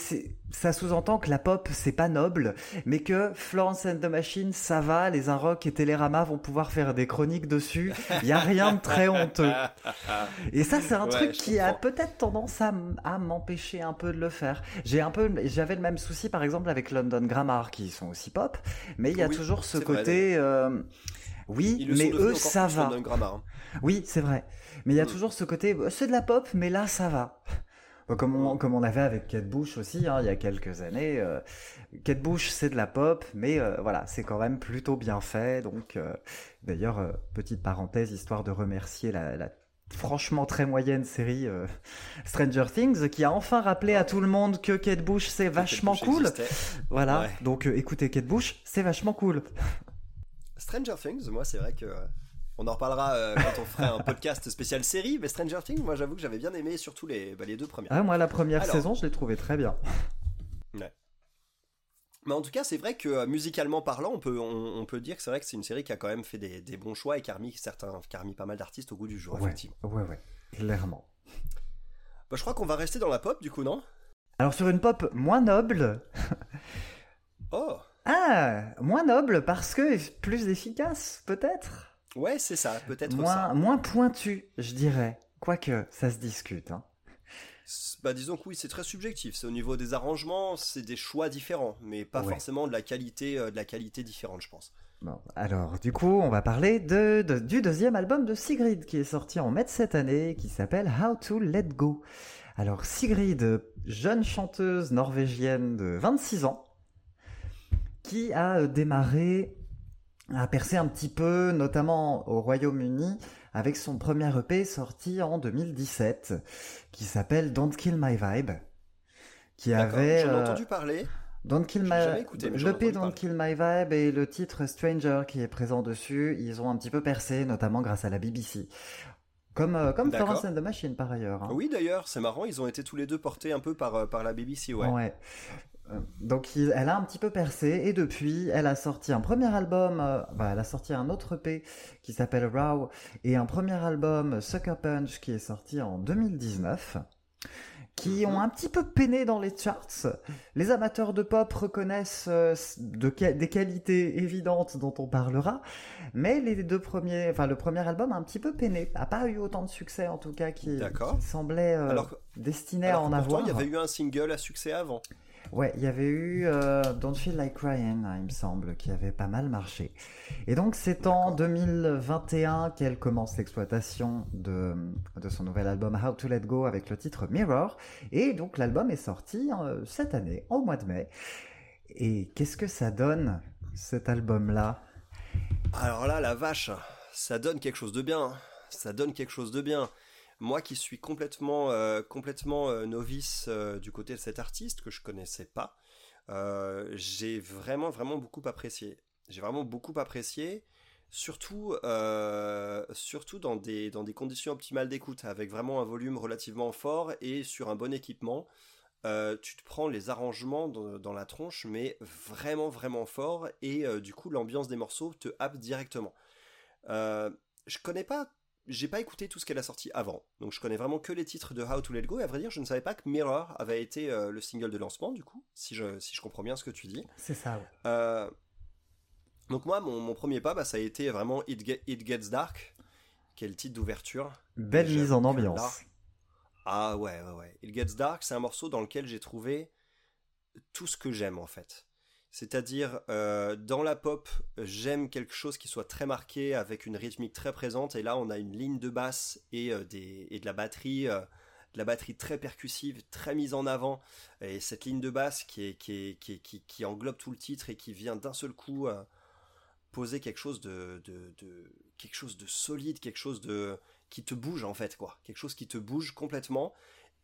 Speaker 1: ça sous-entend que la pop c'est pas noble mais que Florence and the Machine ça va les Inrock et Télérama vont pouvoir faire des chroniques dessus. Il y a rien de très honteux. Et ça c'est un truc qui a peut-être tendance à, m'empêcher un peu de le faire. J'ai un peu j'avais le même souci par exemple avec London Grammar qui sont aussi pop mais il y a toujours ce côté oui mais eux ça va hein. oui c'est vrai mais il y a mm. toujours ce côté, bah, c'est de la pop, mais là, ça va. Bah, comme on, comme on avait avec Kate Bush aussi, hein, il y a quelques années. Euh, Kate Bush, c'est de la pop, mais euh, voilà, c'est quand même plutôt bien fait. Donc, euh, d'ailleurs, euh, petite parenthèse, histoire de remercier la, la franchement très moyenne série Stranger Things, qui a enfin rappelé à tout le monde que Kate Bush, c'est vachement cool. Voilà, donc écoutez Kate Bush, c'est vachement cool.
Speaker 2: Stranger Things, moi, c'est vrai que on en reparlera euh, quand on fera un podcast spécial série, mais Stranger Things, moi j'avoue que j'avais bien aimé, surtout les, bah, les deux premières.
Speaker 1: Ah, moi la première saison, je l'ai trouvé très bien.
Speaker 2: Ouais. Mais en tout cas, c'est vrai que euh, musicalement parlant, on peut, on, peut dire que c'est vrai que c'est une série qui a quand même fait des, des, bons choix et qui a remis, certains, qui a remis pas mal d'artistes au goût du jour,
Speaker 1: ouais,
Speaker 2: effectivement.
Speaker 1: Ouais, ouais, clairement.
Speaker 2: Bah, je crois qu'on va rester dans la pop, du coup, non?
Speaker 1: Alors sur une pop moins noble.
Speaker 2: oh
Speaker 1: Ah, moins noble parce que plus efficace, peut-être?
Speaker 2: Ouais, c'est ça, peut-être
Speaker 1: moins,
Speaker 2: ça.
Speaker 1: Moins pointu, je dirais. Quoique, ça se discute. Hein.
Speaker 2: Bah, disons que oui, c'est très subjectif. C'est au niveau des arrangements, c'est des choix différents, mais pas forcément de la qualité, euh, de la qualité différente, je pense.
Speaker 1: Bon, alors, du coup, on va parler de, du deuxième album de Sigrid qui est sorti en mai de cette année, qui s'appelle How to Let Go. Alors, Sigrid, jeune chanteuse norvégienne de 26 ans, qui a euh, démarré a percé un petit peu, notamment au Royaume-Uni, avec son premier EP sorti en 2017, qui s'appelle Don't Kill My Vibe, qui avait...
Speaker 2: J'en ai euh, entendu parler.
Speaker 1: Don't Kill My... L'EP Don't Kill My Vibe et le titre Stranger qui est présent dessus, ils ont un petit peu percé, notamment grâce à la BBC. Comme, euh, comme Florence and the Machine par ailleurs. Hein.
Speaker 2: Oui d'ailleurs, c'est marrant, ils ont été tous les deux portés un peu par, euh, par la BBC, ouais.
Speaker 1: Ouais. Euh, donc elle a un petit peu percé et depuis elle a sorti un premier album, euh, bah, elle a sorti un autre EP qui s'appelle Raw et un premier album Sucker Punch qui est sorti en 2019 qui mhm. ont un petit peu peiné dans les charts. Les amateurs de pop reconnaissent euh, des qualités évidentes dont on parlera, mais les deux premiers, enfin le premier album a un petit peu peiné, a pas eu autant de succès en tout cas qui, semblait destiné à en avoir.
Speaker 2: Il y avait eu un single à succès avant.
Speaker 1: Ouais, il y avait eu euh, Don't Feel Like Crying, hein, il me semble, qui avait pas mal marché. Et donc c'est en 2021 qu'elle commence l'exploitation de, de son nouvel album How to Let Go avec le titre Mirror. Et donc l'album est sorti euh, cette année, au mois de mai. Et qu'est-ce que ça donne, cet album-là?
Speaker 2: Alors là, la vache, ça donne quelque chose de bien. Ça donne quelque chose de bien. Moi qui suis complètement, euh, complètement euh, novice euh, du côté de cet artiste que je connaissais pas, j'ai vraiment, vraiment beaucoup apprécié. J'ai vraiment beaucoup apprécié, surtout, surtout dans, des, dans des conditions optimales d'écoute, avec vraiment un volume relativement fort et sur un bon équipement. tu te prends les arrangements dans, la tronche, mais vraiment, vraiment fort, et du coup, l'ambiance des morceaux te happe directement. je connais pas j'ai pas écouté tout ce qu'elle a sorti avant, donc je connais vraiment que les titres de How to Let Go, et à vrai dire, je ne savais pas que Mirror avait été euh, le single de lancement, du coup, si je, si je comprends bien ce que tu dis.
Speaker 1: C'est ça,
Speaker 2: euh, donc moi, mon, premier pas, bah, ça a été vraiment It, Gets Dark, qui est le titre d'ouverture.
Speaker 1: Belle mise en ambiance.
Speaker 2: Ah ouais, ouais, ouais. It Gets Dark, c'est un morceau dans lequel j'ai trouvé tout ce que j'aime, en fait. C'est-à-dire, euh, dans la pop, j'aime quelque chose qui soit très marqué, avec une rythmique très présente, et là on a une ligne de basse et, euh, de la batterie, euh, de la batterie très percussive, très mise en avant, et cette ligne de basse qui, englobe tout le titre et qui vient d'un seul coup poser quelque chose de, de, de, quelque chose de solide, quelque chose de qui te bouge en fait, quoi, quelque chose qui te bouge complètement,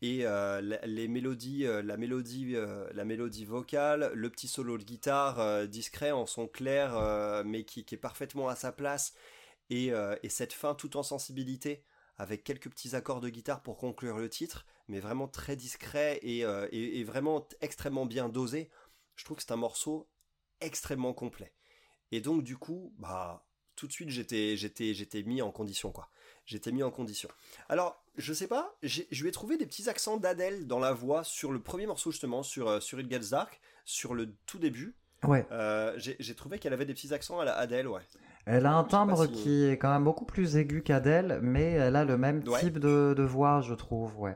Speaker 2: et euh, les mélodies, euh, la mélodie, euh, la mélodie vocale, le petit solo de guitare discret en son clair, mais qui, est parfaitement à sa place, et, cette fin tout en sensibilité, avec quelques petits accords de guitare pour conclure le titre, mais vraiment très discret et, vraiment extrêmement bien dosé. Je trouve que c'est un morceau extrêmement complet. Et donc du coup, bah tout de suite j'étais j'étais j'étais mis en condition quoi j'étais mis en condition. Alors, je sais pas, je lui ai trouvé des petits accents d'Adèle dans la voix sur le premier morceau justement, sur, euh, sur It Gets Dark, sur le tout début.
Speaker 1: Ouais.
Speaker 2: Euh, j'ai trouvé qu'elle avait des petits accents à la Adèle, ouais.
Speaker 1: Elle a un timbre qui est quand même beaucoup plus aigu qu'Adèle, mais elle a le même type de, de, voix, je trouve, ouais.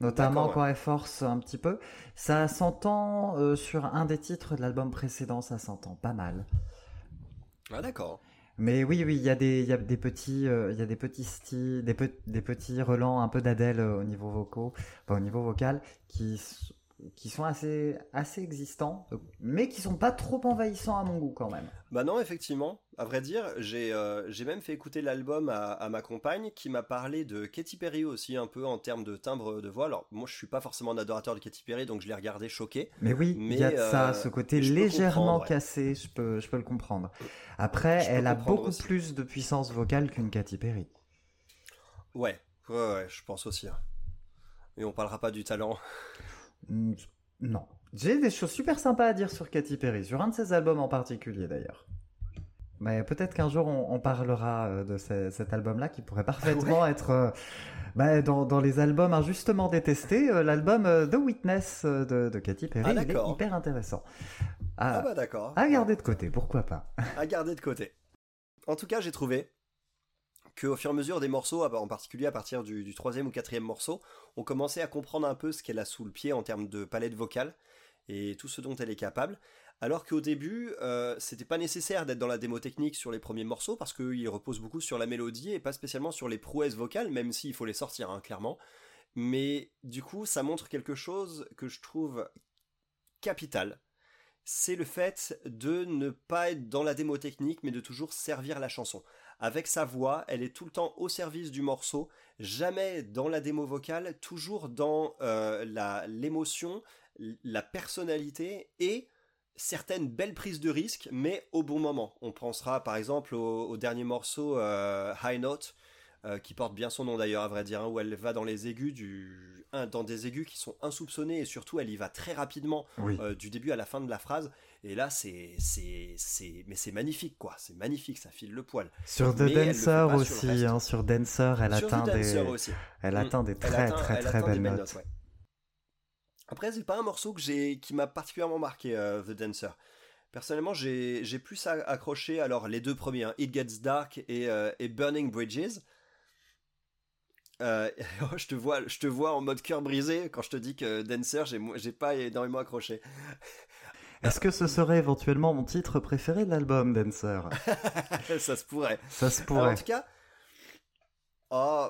Speaker 1: Notamment quand elle force un petit peu. Ça s'entend euh, sur un des titres de l'album précédent, ça s'entend pas mal.
Speaker 2: Ah d'accord.
Speaker 1: Mais oui, oui, il y a des, il y a des petits, euh, il y a des petits styles, des, des petits relents un peu d'Adèle euh, au niveau vocaux, au niveau vocal, qui qui sont assez, assez existants, mais qui sont pas trop envahissants à mon goût quand même.
Speaker 2: Bah non, effectivement. À vrai dire, j'ai euh, même fait écouter l'album à, ma compagne qui m'a parlé de Katy Perry aussi un peu en termes de timbre de voix. Alors moi, je suis pas forcément un adorateur de Katy Perry, donc je l'ai regardé choqué.
Speaker 1: Mais oui, il y a de ça, euh, ce côté légèrement cassé, je peux, je peux le comprendre. Après, elle a beaucoup plus de puissance vocale qu'une Katy Perry.
Speaker 2: Ouais, ouais, ouais, je pense aussi. Hein. Et on parlera pas du talent.
Speaker 1: Non. J'ai des choses super sympas à dire sur Katy Perry, sur un de ses albums en particulier d'ailleurs. Mais peut-être qu'un jour on, parlera euh, de cet album-là qui pourrait parfaitement être euh, bah, dans, les albums injustement détestés. Euh, l'album The Witness de, Katy Perry ah, est hyper intéressant.
Speaker 2: ah bah d'accord.
Speaker 1: À garder de côté, pourquoi pas.
Speaker 2: à garder de côté. En tout cas, j'ai trouvé qu'au fur et à mesure des morceaux, en particulier à partir du, troisième ou quatrième morceau, on commençait à comprendre un peu ce qu'elle a sous le pied en termes de palette vocale et tout ce dont elle est capable. Alors qu'au début, euh, c'était pas nécessaire d'être dans la démo technique sur les premiers morceaux parce qu'il repose beaucoup sur la mélodie et pas spécialement sur les prouesses vocales, même s'il faut les sortir hein, clairement. Mais du coup, ça montre quelque chose que je trouve capital. C'est le fait de ne pas être dans la démo technique, mais de toujours servir la chanson avec sa voix, elle est tout le temps au service du morceau, jamais dans la démo vocale, toujours dans euh, l'émotion, la personnalité et certaines belles prises de risque, mais au bon moment. On pensera par exemple au, dernier morceau euh, High Note, euh, qui porte bien son nom d'ailleurs à vrai dire, hein, où elle va dans les aigus du, dans des aigus qui sont insoupçonnés et surtout elle y va très rapidement du début à la fin de la phrase. Et là, c'est, c'est, c'est, mais c'est magnifique, quoi. C'est magnifique, ça file le poil.
Speaker 1: Sur The Dancer aussi, hein, sur Dancer, elle atteint des, elle mm. atteint des très, très, très, belles notes.
Speaker 2: Après, c'est pas un morceau que j'ai, qui m'a particulièrement marqué, euh, The Dancer. Personnellement, j'ai, j'ai plus accroché, alors, les deux premiers, hein, It Gets Dark et, euh, et Burning Bridges. Euh, oh, je te vois, je te vois en mode cœur brisé quand je te dis que Dancer, j'ai, j'ai pas énormément accroché.
Speaker 1: Est-ce que ce serait éventuellement mon titre préféré de l'album, Dancer?
Speaker 2: Ça se pourrait.
Speaker 1: Ça se pourrait.
Speaker 2: en tout cas, oh,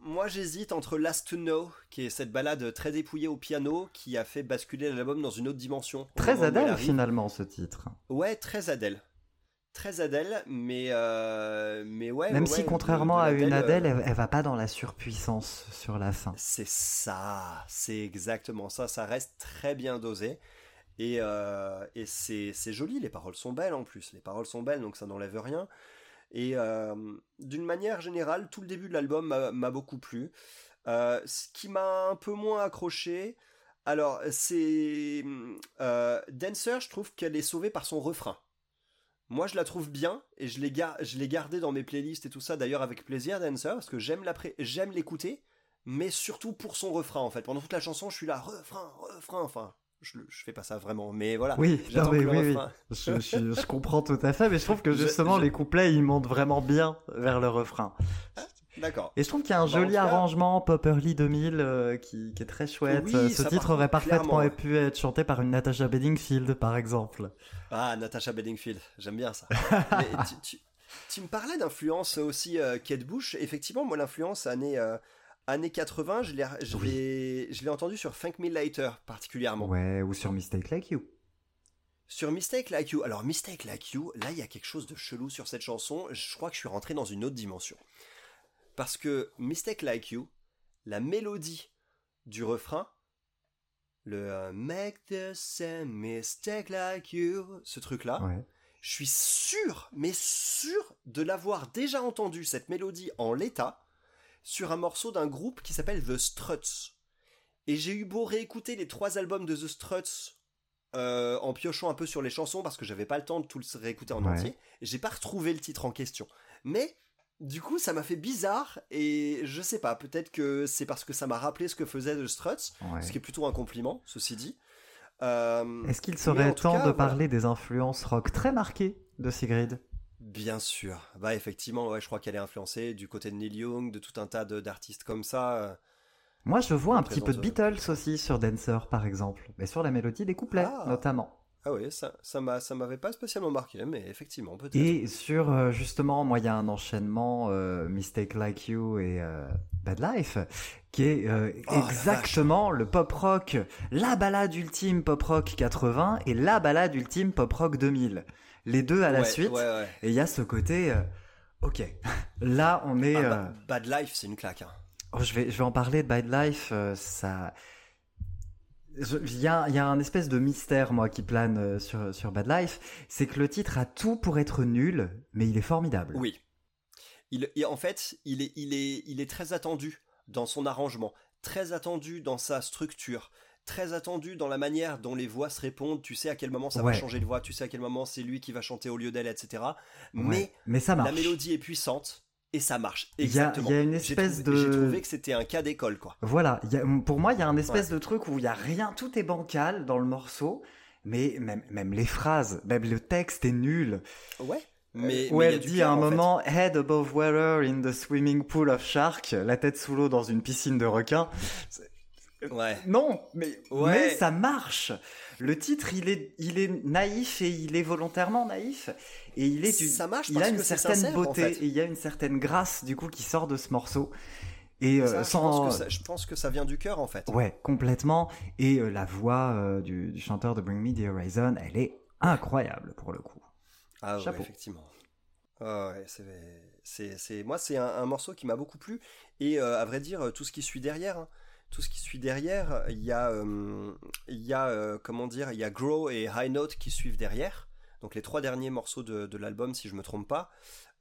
Speaker 2: moi j'hésite entre Last to Know, qui est cette balade très dépouillée au piano, qui a fait basculer l'album dans une autre dimension.
Speaker 1: Très Adèle finalement ce titre.
Speaker 2: Ouais, très Adèle. Très Adèle, mais euh, mais ouais.
Speaker 1: Même si contrairement à une Adèle, euh, elle, elle, va pas dans la surpuissance sur la fin.
Speaker 2: C'est ça, c'est exactement ça. Ça reste très bien dosé. Et, euh, c'est, joli, les paroles sont belles en plus, les paroles sont belles donc ça n'enlève rien. Et euh, d'une manière générale, tout le début de l'album m'a, beaucoup plu. Euh, ce qui m'a un peu moins accroché, alors c'est Dancer, je trouve qu'elle est sauvée par son refrain. Moi, je la trouve bien et je l'ai, je l'ai gardé dans mes playlists et tout ça, d'ailleurs avec plaisir, Dancer, parce que j'aime, j'aime l'écouter, mais surtout pour son refrain en fait. Pendant toute la chanson, je suis là, refrain, refrain, enfin, je, je fais pas ça vraiment, mais voilà.
Speaker 1: Oui, oui, oui. Je, je, comprends tout à fait, mais je trouve que justement les couplets ils montent vraiment bien vers le refrain.
Speaker 2: D'accord.
Speaker 1: Et je trouve qu'il y a un
Speaker 2: Bah,
Speaker 1: joli
Speaker 2: cas-
Speaker 1: arrangement Pop Early 2000 euh, qui, qui est très chouette.
Speaker 2: Oui,
Speaker 1: Ce titre aurait parfaitement
Speaker 2: clairement.
Speaker 1: pu être chanté par une Natasha Bedingfield, par exemple.
Speaker 2: Ah, Natasha Bedingfield, j'aime bien ça. Mais tu, tu- tu me parlais d'influence aussi euh, Kate Bush. Effectivement, moi, l'influence années, euh, années 80, je l'ai, je
Speaker 1: Oui.
Speaker 2: l'ai, je l'ai entendu sur Thank Me Later particulièrement.
Speaker 1: Ouais, ou sur Mistake Like You.
Speaker 2: Sur Mistake Like You. Alors, Mistake Like You, là, il y a quelque chose de chelou sur cette chanson. Je crois que je suis rentré dans une autre dimension. Parce que Mistake Like You, la mélodie du refrain, le euh, Make the same mistake like you, ce truc-là,
Speaker 1: Ouais.
Speaker 2: je suis sûr, mais sûr de l'avoir déjà entendu, cette mélodie en l'état, sur un morceau d'un groupe qui s'appelle The Struts. Et j'ai eu beau réécouter les trois albums de The Struts euh, en piochant un peu sur les chansons parce que j'avais pas le temps de tout le réécouter en
Speaker 1: Ouais.
Speaker 2: entier, j'ai pas retrouvé le titre en question. Mais du coup, ça m'a fait bizarre et je sais pas, peut-être que c'est parce que ça m'a rappelé ce que faisait The Struts,
Speaker 1: ouais.
Speaker 2: ce qui est plutôt un compliment, ceci dit. Euh,
Speaker 1: Est-ce qu'il serait temps
Speaker 2: cas,
Speaker 1: de
Speaker 2: voilà.
Speaker 1: parler des influences rock très marquées de Sigrid?
Speaker 2: Bien sûr. Bah effectivement, ouais, je crois qu'elle est influencée du côté de Neil Young, de tout un tas d'artistes comme ça. euh.
Speaker 1: Moi, je vois un petit peu de
Speaker 2: euh,
Speaker 1: Beatles aussi sur Dancer, par exemple. Mais sur la mélodie des couplets,
Speaker 2: Ah.
Speaker 1: notamment.
Speaker 2: Ah oui, ça, ça m'a, ça m'avait pas spécialement marqué, mais effectivement, peut-être.
Speaker 1: Et sur, euh, justement, moi, il y a un enchaînement euh, Mistake Like You et euh, Bad Life, qui est
Speaker 2: Oh,
Speaker 1: exactement le pop rock, la balade ultime pop rock 80 et la balade ultime pop rock 2000. Les deux à la
Speaker 2: Ouais,
Speaker 1: suite.
Speaker 2: Ouais, ouais.
Speaker 1: Et il y a ce côté, euh, ok, là on est...
Speaker 2: Ah,
Speaker 1: euh,
Speaker 2: Bad Life, c'est une claque. hein.
Speaker 1: oh, je, vais, je vais en parler de Bad Life, euh, ça... Il y a, y a un espèce de mystère, moi, qui plane euh, sur, sur Bad Life, c'est que le titre a tout pour être nul, mais il est formidable.
Speaker 2: Oui. Il, et en fait, il est, il, est, il est très attendu dans son arrangement, très attendu dans sa structure, très attendu dans la manière dont les voix se répondent. Tu sais à quel moment ça
Speaker 1: Ouais.
Speaker 2: va changer de voix, tu sais à quel moment c'est lui qui va chanter au lieu d'elle, etc.
Speaker 1: Ouais.
Speaker 2: Mais
Speaker 1: mais ça marche.
Speaker 2: la mélodie est puissante et ça marche.
Speaker 1: Y
Speaker 2: Exactement.
Speaker 1: il y a une
Speaker 2: J'ai
Speaker 1: espèce
Speaker 2: trouvé- J'ai
Speaker 1: de-
Speaker 2: trouvé que c'était un cas d'école, quoi.
Speaker 1: Voilà, il y a- pour moi, il y a un espèce de truc où il y a rien, tout est bancal dans le morceau, mais même, même les phrases, même le texte est nul.
Speaker 2: Ouais. Mais,
Speaker 1: où
Speaker 2: mais y
Speaker 1: elle dit à un
Speaker 2: en fait.
Speaker 1: moment Head above water in the swimming pool of shark, la tête sous l'eau dans une piscine de requins.
Speaker 2: Ouais.
Speaker 1: Non, mais,
Speaker 2: Ouais.
Speaker 1: mais ça marche. Le titre, il est, il est naïf et il est volontairement naïf. Et il est du-
Speaker 2: Ça marche
Speaker 1: il
Speaker 2: parce
Speaker 1: a une certaine
Speaker 2: sincère, en
Speaker 1: beauté
Speaker 2: fait.
Speaker 1: et il y a une certaine grâce du coup qui sort de ce morceau. Et euh,
Speaker 2: Ça, je,
Speaker 1: sans,
Speaker 2: pense que ça, je pense que ça vient du cœur, en fait.
Speaker 1: Ouais, complètement. Et euh, la voix euh, du, du chanteur de Bring Me the Horizon, elle est incroyable pour le coup.
Speaker 2: Ah ouais,
Speaker 1: Chapeau.
Speaker 2: effectivement. Ah ouais, c'est, c'est, c'est, moi, c'est un, un morceau qui m'a beaucoup plu. Et euh, à vrai dire, tout ce qui suit derrière, hein, tout ce qui suit derrière, il y a, euh, il y a euh, comment dire, il y a Grow et High Note qui suivent derrière. Donc les trois derniers morceaux de, de l'album, si je me trompe pas.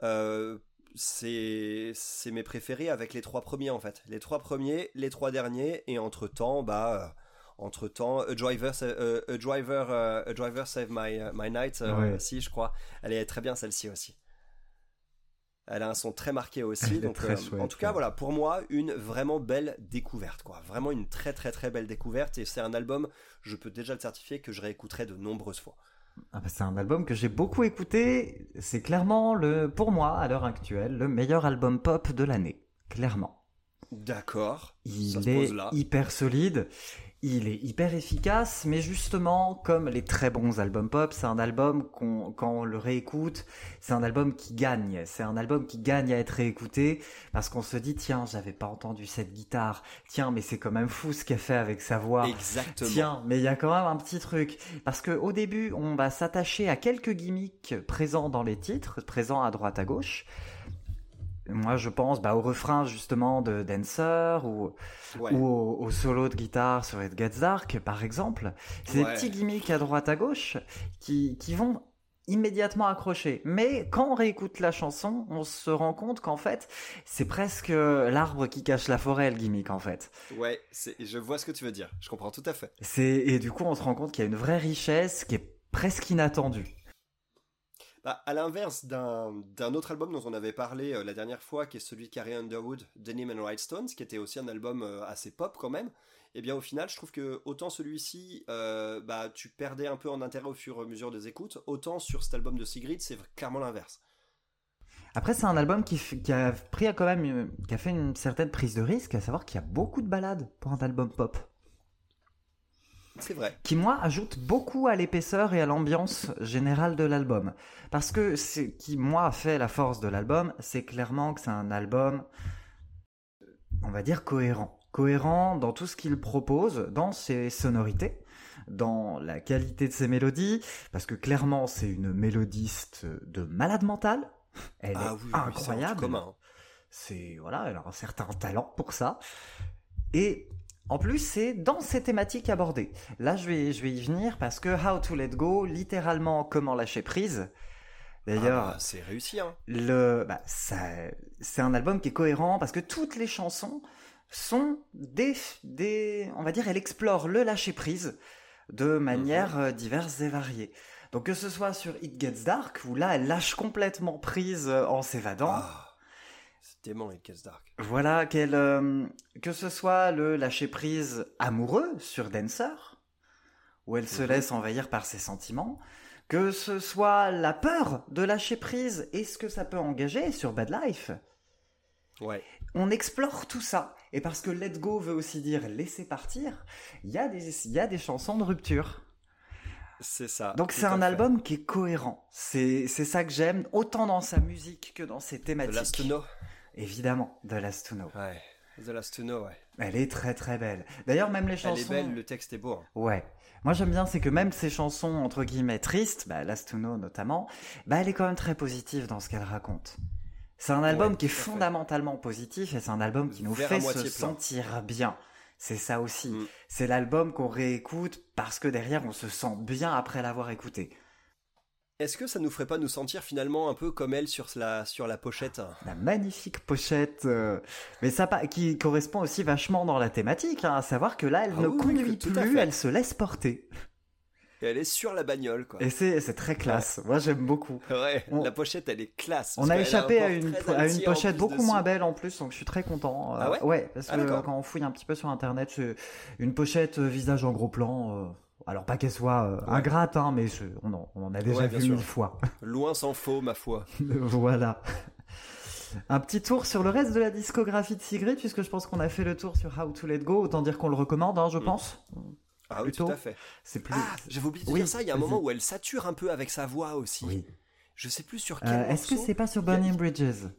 Speaker 2: Euh, c'est, c'est mes préférés avec les trois premiers en fait. Les trois premiers, les trois derniers, et entre temps, bah. entre temps, A Driver, A Driver, A Driver Save My, My Night, euh, aussi, je crois. Elle est très bien celle-ci aussi. Elle a un son très marqué aussi. Donc, euh,
Speaker 1: chouette,
Speaker 2: en tout cas,
Speaker 1: ouais.
Speaker 2: voilà, pour moi, une vraiment belle découverte, quoi. Vraiment une très très très belle découverte. Et c'est un album, je peux déjà le certifier, que je réécouterai de nombreuses fois.
Speaker 1: Ah bah, c'est un album que j'ai beaucoup écouté. C'est clairement, le, pour moi, à l'heure actuelle, le meilleur album pop de l'année. Clairement.
Speaker 2: D'accord. ça
Speaker 1: Il
Speaker 2: se
Speaker 1: est
Speaker 2: pose là.
Speaker 1: hyper solide. Il est hyper efficace, mais justement, comme les très bons albums pop, c'est un album qu'on, quand on le réécoute, c'est un album qui gagne. C'est un album qui gagne à être réécouté parce qu'on se dit, tiens, j'avais pas entendu cette guitare. Tiens, mais c'est quand même fou ce qu'elle fait avec sa voix.
Speaker 2: Exactement.
Speaker 1: Tiens, mais il y a quand même un petit truc. Parce que au début, on va s'attacher à quelques gimmicks présents dans les titres, présents à droite à gauche. Moi, je pense bah, au refrain justement de Dancer ou,
Speaker 2: Ouais.
Speaker 1: ou au, au solo de guitare sur It Gets Dark, par exemple. C'est
Speaker 2: Ouais.
Speaker 1: des petits gimmicks à droite à gauche qui, qui vont immédiatement accrocher. Mais quand on réécoute la chanson, on se rend compte qu'en fait, c'est presque l'arbre qui cache la forêt, le gimmick, en fait.
Speaker 2: Ouais, je vois ce que tu veux dire. Je comprends tout à fait.
Speaker 1: Et du coup on se rend compte qu'il y a une vraie richesse qui est presque inattendue.
Speaker 2: Bah, à l'inverse d'un autre album dont on avait parlé euh, la dernière fois, qui est celui de Carrie Underwood, Denim and Rhinestones, qui était aussi un album euh, assez pop quand même, et bien au final, je trouve que autant celui-ci, euh, bah, tu perdais un peu en intérêt au fur et à mesure des écoutes, autant sur cet album de Sigrid, c'est clairement l'inverse.
Speaker 1: Après, c'est un album qui, qui, a pris quand même, qui a fait une certaine prise de risque, à savoir qu'il y a beaucoup de balades pour un album pop.
Speaker 2: C'est vrai.
Speaker 1: Qui, moi, ajoute beaucoup à l'épaisseur et à l'ambiance générale de l'album. Parce que ce qui, moi, fait la force de l'album, c'est clairement que c'est un album, on va dire, cohérent. Cohérent dans tout ce qu'il propose, dans ses sonorités, dans la qualité de ses mélodies, parce que clairement, c'est une mélodiste de malade mental. Elle
Speaker 2: ah
Speaker 1: est
Speaker 2: oui,
Speaker 1: incroyable.
Speaker 2: c'est commun.
Speaker 1: C'est voilà, elle a un certain talent pour ça. Et en plus, c'est dans ces thématiques abordées. Là, je vais, je vais y venir parce que How to Let Go, littéralement comment lâcher prise. D'ailleurs,
Speaker 2: Ah bah, c'est réussi, hein.
Speaker 1: le, bah, c'est un album qui est cohérent parce que toutes les chansons sont des, des, on va dire, elle explore le lâcher prise de manières euh, diverses et variées. Donc que ce soit sur It Gets Dark où là elle lâche complètement prise euh, en s'évadant.
Speaker 2: Ah, Dark.
Speaker 1: Voilà, qu'elle, euh, que ce soit le lâcher prise amoureux sur Dancer, où elle se
Speaker 2: Mhm.
Speaker 1: laisse envahir par ses sentiments, que ce soit la peur de lâcher prise et ce que ça peut engager sur Bad Life.
Speaker 2: Ouais.
Speaker 1: On explore tout ça. Et parce que Let Go veut aussi dire laisser partir, il y, a des- y a des chansons de rupture.
Speaker 2: C'est ça.
Speaker 1: Donc c'est un
Speaker 2: fait.
Speaker 1: album qui est cohérent. C'est ça que j'aime, autant dans sa musique que dans ses
Speaker 2: The
Speaker 1: thématiques.
Speaker 2: Last to Know.
Speaker 1: Évidemment, The Last to Know.
Speaker 2: Ouais. The Last to Know, ouais.
Speaker 1: Elle est très très belle. D'ailleurs, même les
Speaker 2: Elle
Speaker 1: chansons.
Speaker 2: est belle, le texte est beau. hein.
Speaker 1: Ouais. Moi j'aime bien, c'est que même ces chansons entre guillemets tristes, bah, Last to Know notamment, bah, elle est quand même très positive dans ce qu'elle raconte. C'est un album
Speaker 2: Ouais,
Speaker 1: qui est
Speaker 2: fait.
Speaker 1: fondamentalement positif et c'est un album qui nous fait se
Speaker 2: plein.
Speaker 1: sentir bien. C'est ça aussi.
Speaker 2: Mm.
Speaker 1: C'est l'album qu'on réécoute parce que derrière on se sent bien après l'avoir écouté.
Speaker 2: Est-ce que ça nous ferait pas nous sentir finalement un peu comme elle sur la, sur la pochette?
Speaker 1: La magnifique pochette, euh, mais ça qui correspond aussi vachement dans la thématique, hein, à savoir que là elle
Speaker 2: Ah
Speaker 1: ne
Speaker 2: oui,
Speaker 1: conduit plus, elle se laisse porter.
Speaker 2: Et elle est sur la bagnole, quoi.
Speaker 1: Et c'est c'est très classe. Moi j'aime beaucoup.
Speaker 2: Ouais,
Speaker 1: On-
Speaker 2: la pochette, elle est classe.
Speaker 1: On a échappé
Speaker 2: un
Speaker 1: à une, à une pochette beaucoup
Speaker 2: dessus.
Speaker 1: moins belle en plus, donc je suis très content. Euh,
Speaker 2: Ah ouais?
Speaker 1: parce
Speaker 2: Ah,
Speaker 1: que
Speaker 2: d'accord.
Speaker 1: quand on fouille un petit peu sur internet, une pochette euh, visage en gros plan. euh, alors pas qu'elle soit euh, ingrate, hein, mais je- on, en, on en a déjà
Speaker 2: Ouais,
Speaker 1: vu
Speaker 2: sûr.
Speaker 1: mille fois.
Speaker 2: Loin s'en faut, ma foi.
Speaker 1: voilà. Un petit tour sur le reste de la discographie de Sigrid, puisque je pense qu'on a fait le tour sur How to Let Go. Autant dire qu'on le recommande, hein, je
Speaker 2: Mm.
Speaker 1: pense.
Speaker 2: Ah oui,
Speaker 1: Plutôt.
Speaker 2: tout à fait.
Speaker 1: C'est plus.
Speaker 2: Ah, j'avais oublié de
Speaker 1: Oui,
Speaker 2: dire ça, il y a un moment où elle sature un peu avec sa voix aussi.
Speaker 1: oui.
Speaker 2: Je sais plus sur quel
Speaker 1: Euh, Est-ce que c'est pas sur
Speaker 2: a-
Speaker 1: Burning Bridges?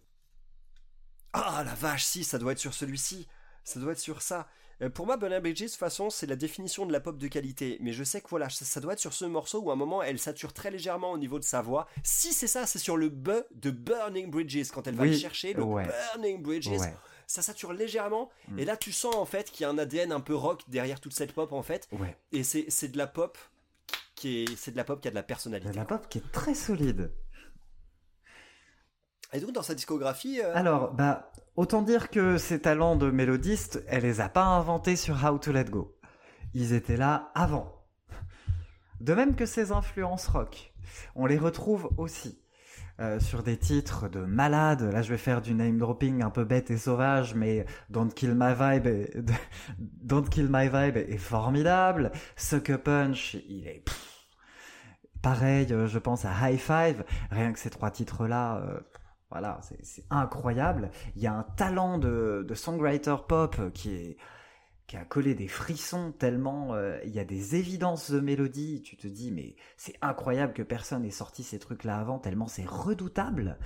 Speaker 2: Ah la vache, si, ça doit être sur celui-ci. Ça doit être sur ça. Euh, pour moi, Burning Bridges, de toute façon, c'est la définition de la pop de qualité. Mais je sais que voilà, ça, ça doit être sur ce morceau où à un moment, elle sature très légèrement au niveau de sa voix. Si c'est ça, c'est sur le B de Burning Bridges. Quand elle va
Speaker 1: Oui,
Speaker 2: le chercher, le
Speaker 1: ouais.
Speaker 2: Burning Bridges,
Speaker 1: Ouais.
Speaker 2: ça sature légèrement.
Speaker 1: Mm.
Speaker 2: Et là, tu sens en fait qu'il y a un ADN un peu rock derrière toute cette pop en fait.
Speaker 1: Ouais.
Speaker 2: Et c'est c'est de la pop qui est, c'est de la pop qui a de la
Speaker 1: De
Speaker 2: personnalité.
Speaker 1: la pop qui est très solide.
Speaker 2: Et donc dans sa discographie, euh,
Speaker 1: Alors, bah, autant dire que ses talents de mélodiste, elle les a pas inventés sur How to Let Go. Ils étaient là avant. De même que ses influences rock. On les retrouve aussi euh, sur des titres de malades. Là, je vais faire du name dropping un peu bête et sauvage, mais Don't Kill My Vibe, est... Don't Kill My Vibe est formidable. Sucker Punch, il est pareil. euh, Je pense à High Five. Rien que ces trois titres-là. euh, voilà, c'est- incroyable. Il y a un talent de, de songwriter pop qui est qui a collé des frissons tellement euh, il y a des évidences de mélodie. Tu te dis mais c'est incroyable que personne ait sorti ces trucs-là avant tellement c'est redoutable.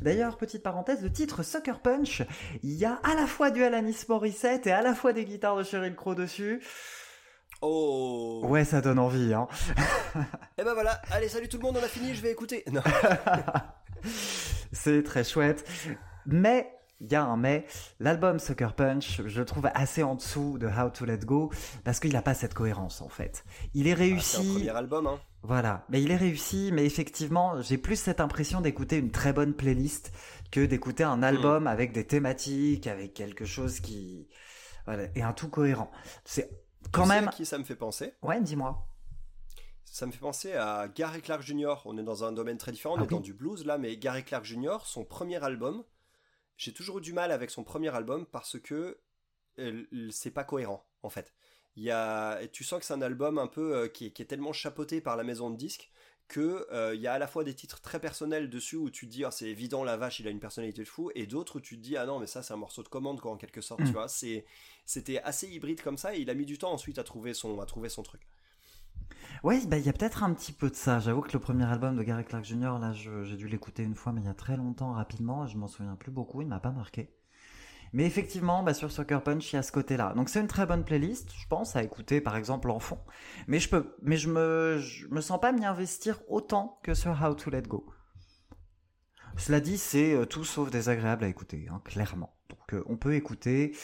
Speaker 1: D'ailleurs petite parenthèse, le titre Sucker Punch, il y a à la fois du Alanis Morissette et à la fois des guitares de Sheryl Crow dessus.
Speaker 2: oh.
Speaker 1: Ouais, ça donne envie. Hein.
Speaker 2: Et ben voilà, allez salut tout le monde, on a fini, je vais écouter. Non.
Speaker 1: c'est très chouette. Mais, il y a un mais, l'album Sucker Punch, je le trouve assez en dessous de How to Let Go, parce qu'il n'a pas cette cohérence en fait. Il est
Speaker 2: Ah, c'est un
Speaker 1: réussi,
Speaker 2: premier album, hein.
Speaker 1: voilà, mais il est réussi, mais effectivement, j'ai plus cette impression d'écouter une très bonne playlist que d'écouter un album avec des thématiques, avec quelque chose qui... Voilà, et un tout cohérent. C'est quand
Speaker 2: Tu sais
Speaker 1: même...
Speaker 2: à qui ça me fait penser
Speaker 1: Ouais, dis-moi.
Speaker 2: Ça me fait penser à Gary Clark Jr. On est dans un domaine très différent, on
Speaker 1: Ah
Speaker 2: est dans du blues là, mais Gary Clark Jr., son premier album, j'ai toujours eu du mal avec son premier album parce que euh, c'est pas cohérent en fait. Il y a, tu sens que c'est un album un peu euh, qui, est, qui est tellement chapeauté par la maison de disques que il y a à la fois des titres très personnels dessus où tu te dis ah c'est évident la vache il a une personnalité de fou et d'autres où tu te dis ah non mais ça c'est un morceau de commande quoi en quelque sorte tu mm. vois c'est c'était assez hybride comme ça et il a mis du temps ensuite à trouver son à trouver son truc
Speaker 1: oui, bah, il y a peut-être un petit peu de ça. J'avoue que le premier album de Gary Clark Jr., là, j'ai dû l'écouter une fois, mais il y a très longtemps, rapidement. Je m'en souviens plus beaucoup. Il m'a pas marqué. Mais effectivement, bah, sur Soccer Punch, il y a ce côté-là. Donc c'est une très bonne playlist, je pense, à écouter par exemple en fond. Mais je peux, mais je me, me sens pas m'y investir autant que sur How to Let Go. Cela dit, c'est euh, tout sauf désagréable à écouter, hein, clairement. Donc euh, on peut écouter.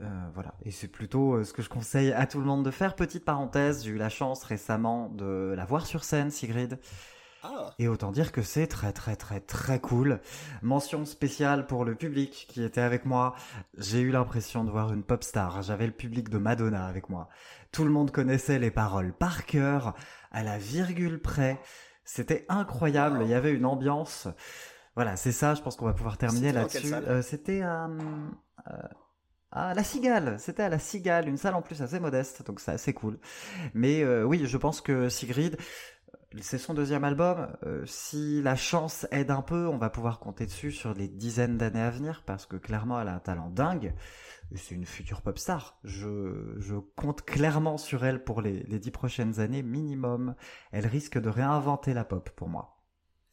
Speaker 1: Euh, voilà, et c'est plutôt ce que je conseille à tout le monde de faire. Petite parenthèse, j'ai eu la chance récemment de la voir sur scène, Sigrid. Ah. Et autant dire que c'est très très très très cool. Mention spéciale pour le public qui était avec moi. J'ai eu l'impression de voir une pop star. J'avais le public de Madonna avec moi. Tout le monde connaissait les paroles par cœur, à la virgule près. C'était incroyable. Il y avait une ambiance. Voilà, c'est ça. Je pense qu'on va pouvoir terminer là-dessus. Euh, c'était à, euh, à la Cigale. C'était à la Cigale, une salle en plus assez modeste, donc c'est assez cool. Mais euh, oui, je pense que Sigrid, c'est son deuxième album. Euh, si la chance aide un peu, on va pouvoir compter dessus sur les dizaines d'années à venir parce que clairement elle a un talent dingue. C'est une future pop star. Je, je compte clairement sur elle pour les, les dix prochaines années minimum. Elle risque de réinventer la pop pour moi.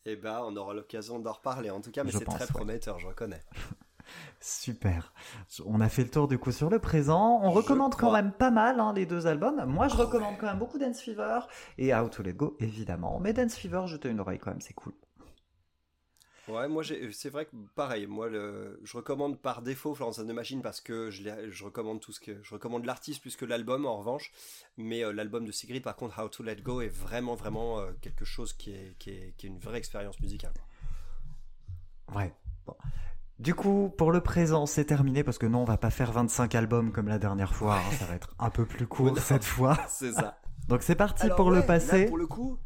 Speaker 2: Eh ben, on aura l'occasion d'en reparler en tout cas, mais c'est très prometteur, je reconnais.
Speaker 1: Super. On a fait le tour du coup sur le présent. On recommande quand même pas mal hein, les deux albums. Moi, je recommande quand même beaucoup Dance Fever et How to Let Go, évidemment. Mais Dance Fever, jetez une oreille quand même, c'est cool.
Speaker 2: Ouais, moi c'est vrai que pareil, moi le, je recommande par défaut Florence and the Machine parce que je, je recommande tout ce que je recommande l'artiste plus que l'album en revanche, mais euh, l'album de Sigrid par contre How to Let Go est vraiment vraiment euh, quelque chose qui est, qui est, qui est une vraie expérience musicale.
Speaker 1: Ouais. Bon. Du coup, pour le présent, c'est terminé parce que non, on va pas faire 25 albums comme la dernière fois. Hein, ça va être un peu plus court cette fois.
Speaker 2: C'est ça.
Speaker 1: Donc c'est parti pour le passé.
Speaker 2: pour le coup,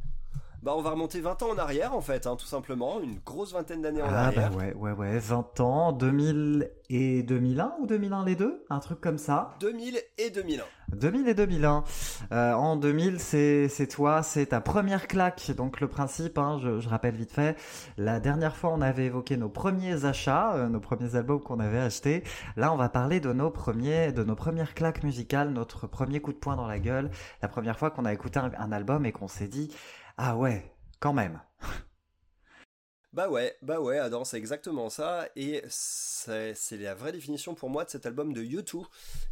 Speaker 2: bah on va remonter 20 ans en arrière en fait, hein, tout simplement, une grosse vingtaine d'années en arrière.
Speaker 1: Ah bah ouais, ouais, ouais, 20 ans, 2000 et 2001 ou 2001 les deux, un truc comme ça.
Speaker 2: 2000 et 2001.
Speaker 1: 2000 et 2001. Euh, en 2000, c'est c'est toi, c'est ta première claque. Donc le principe, hein, je, je, rappelle vite fait, la dernière fois on avait évoqué nos premiers achats, euh, nos premiers albums qu'on avait achetés. Là, on va parler de nos premiers, de nos premières claques musicales, notre premier coup de poing dans la gueule, la première fois qu'on a écouté un album et qu'on s'est dit ah ouais, quand même.
Speaker 2: Bah ouais, bah ouais, Adam, c'est exactement ça. Et c'est la vraie définition pour moi de cet album de U2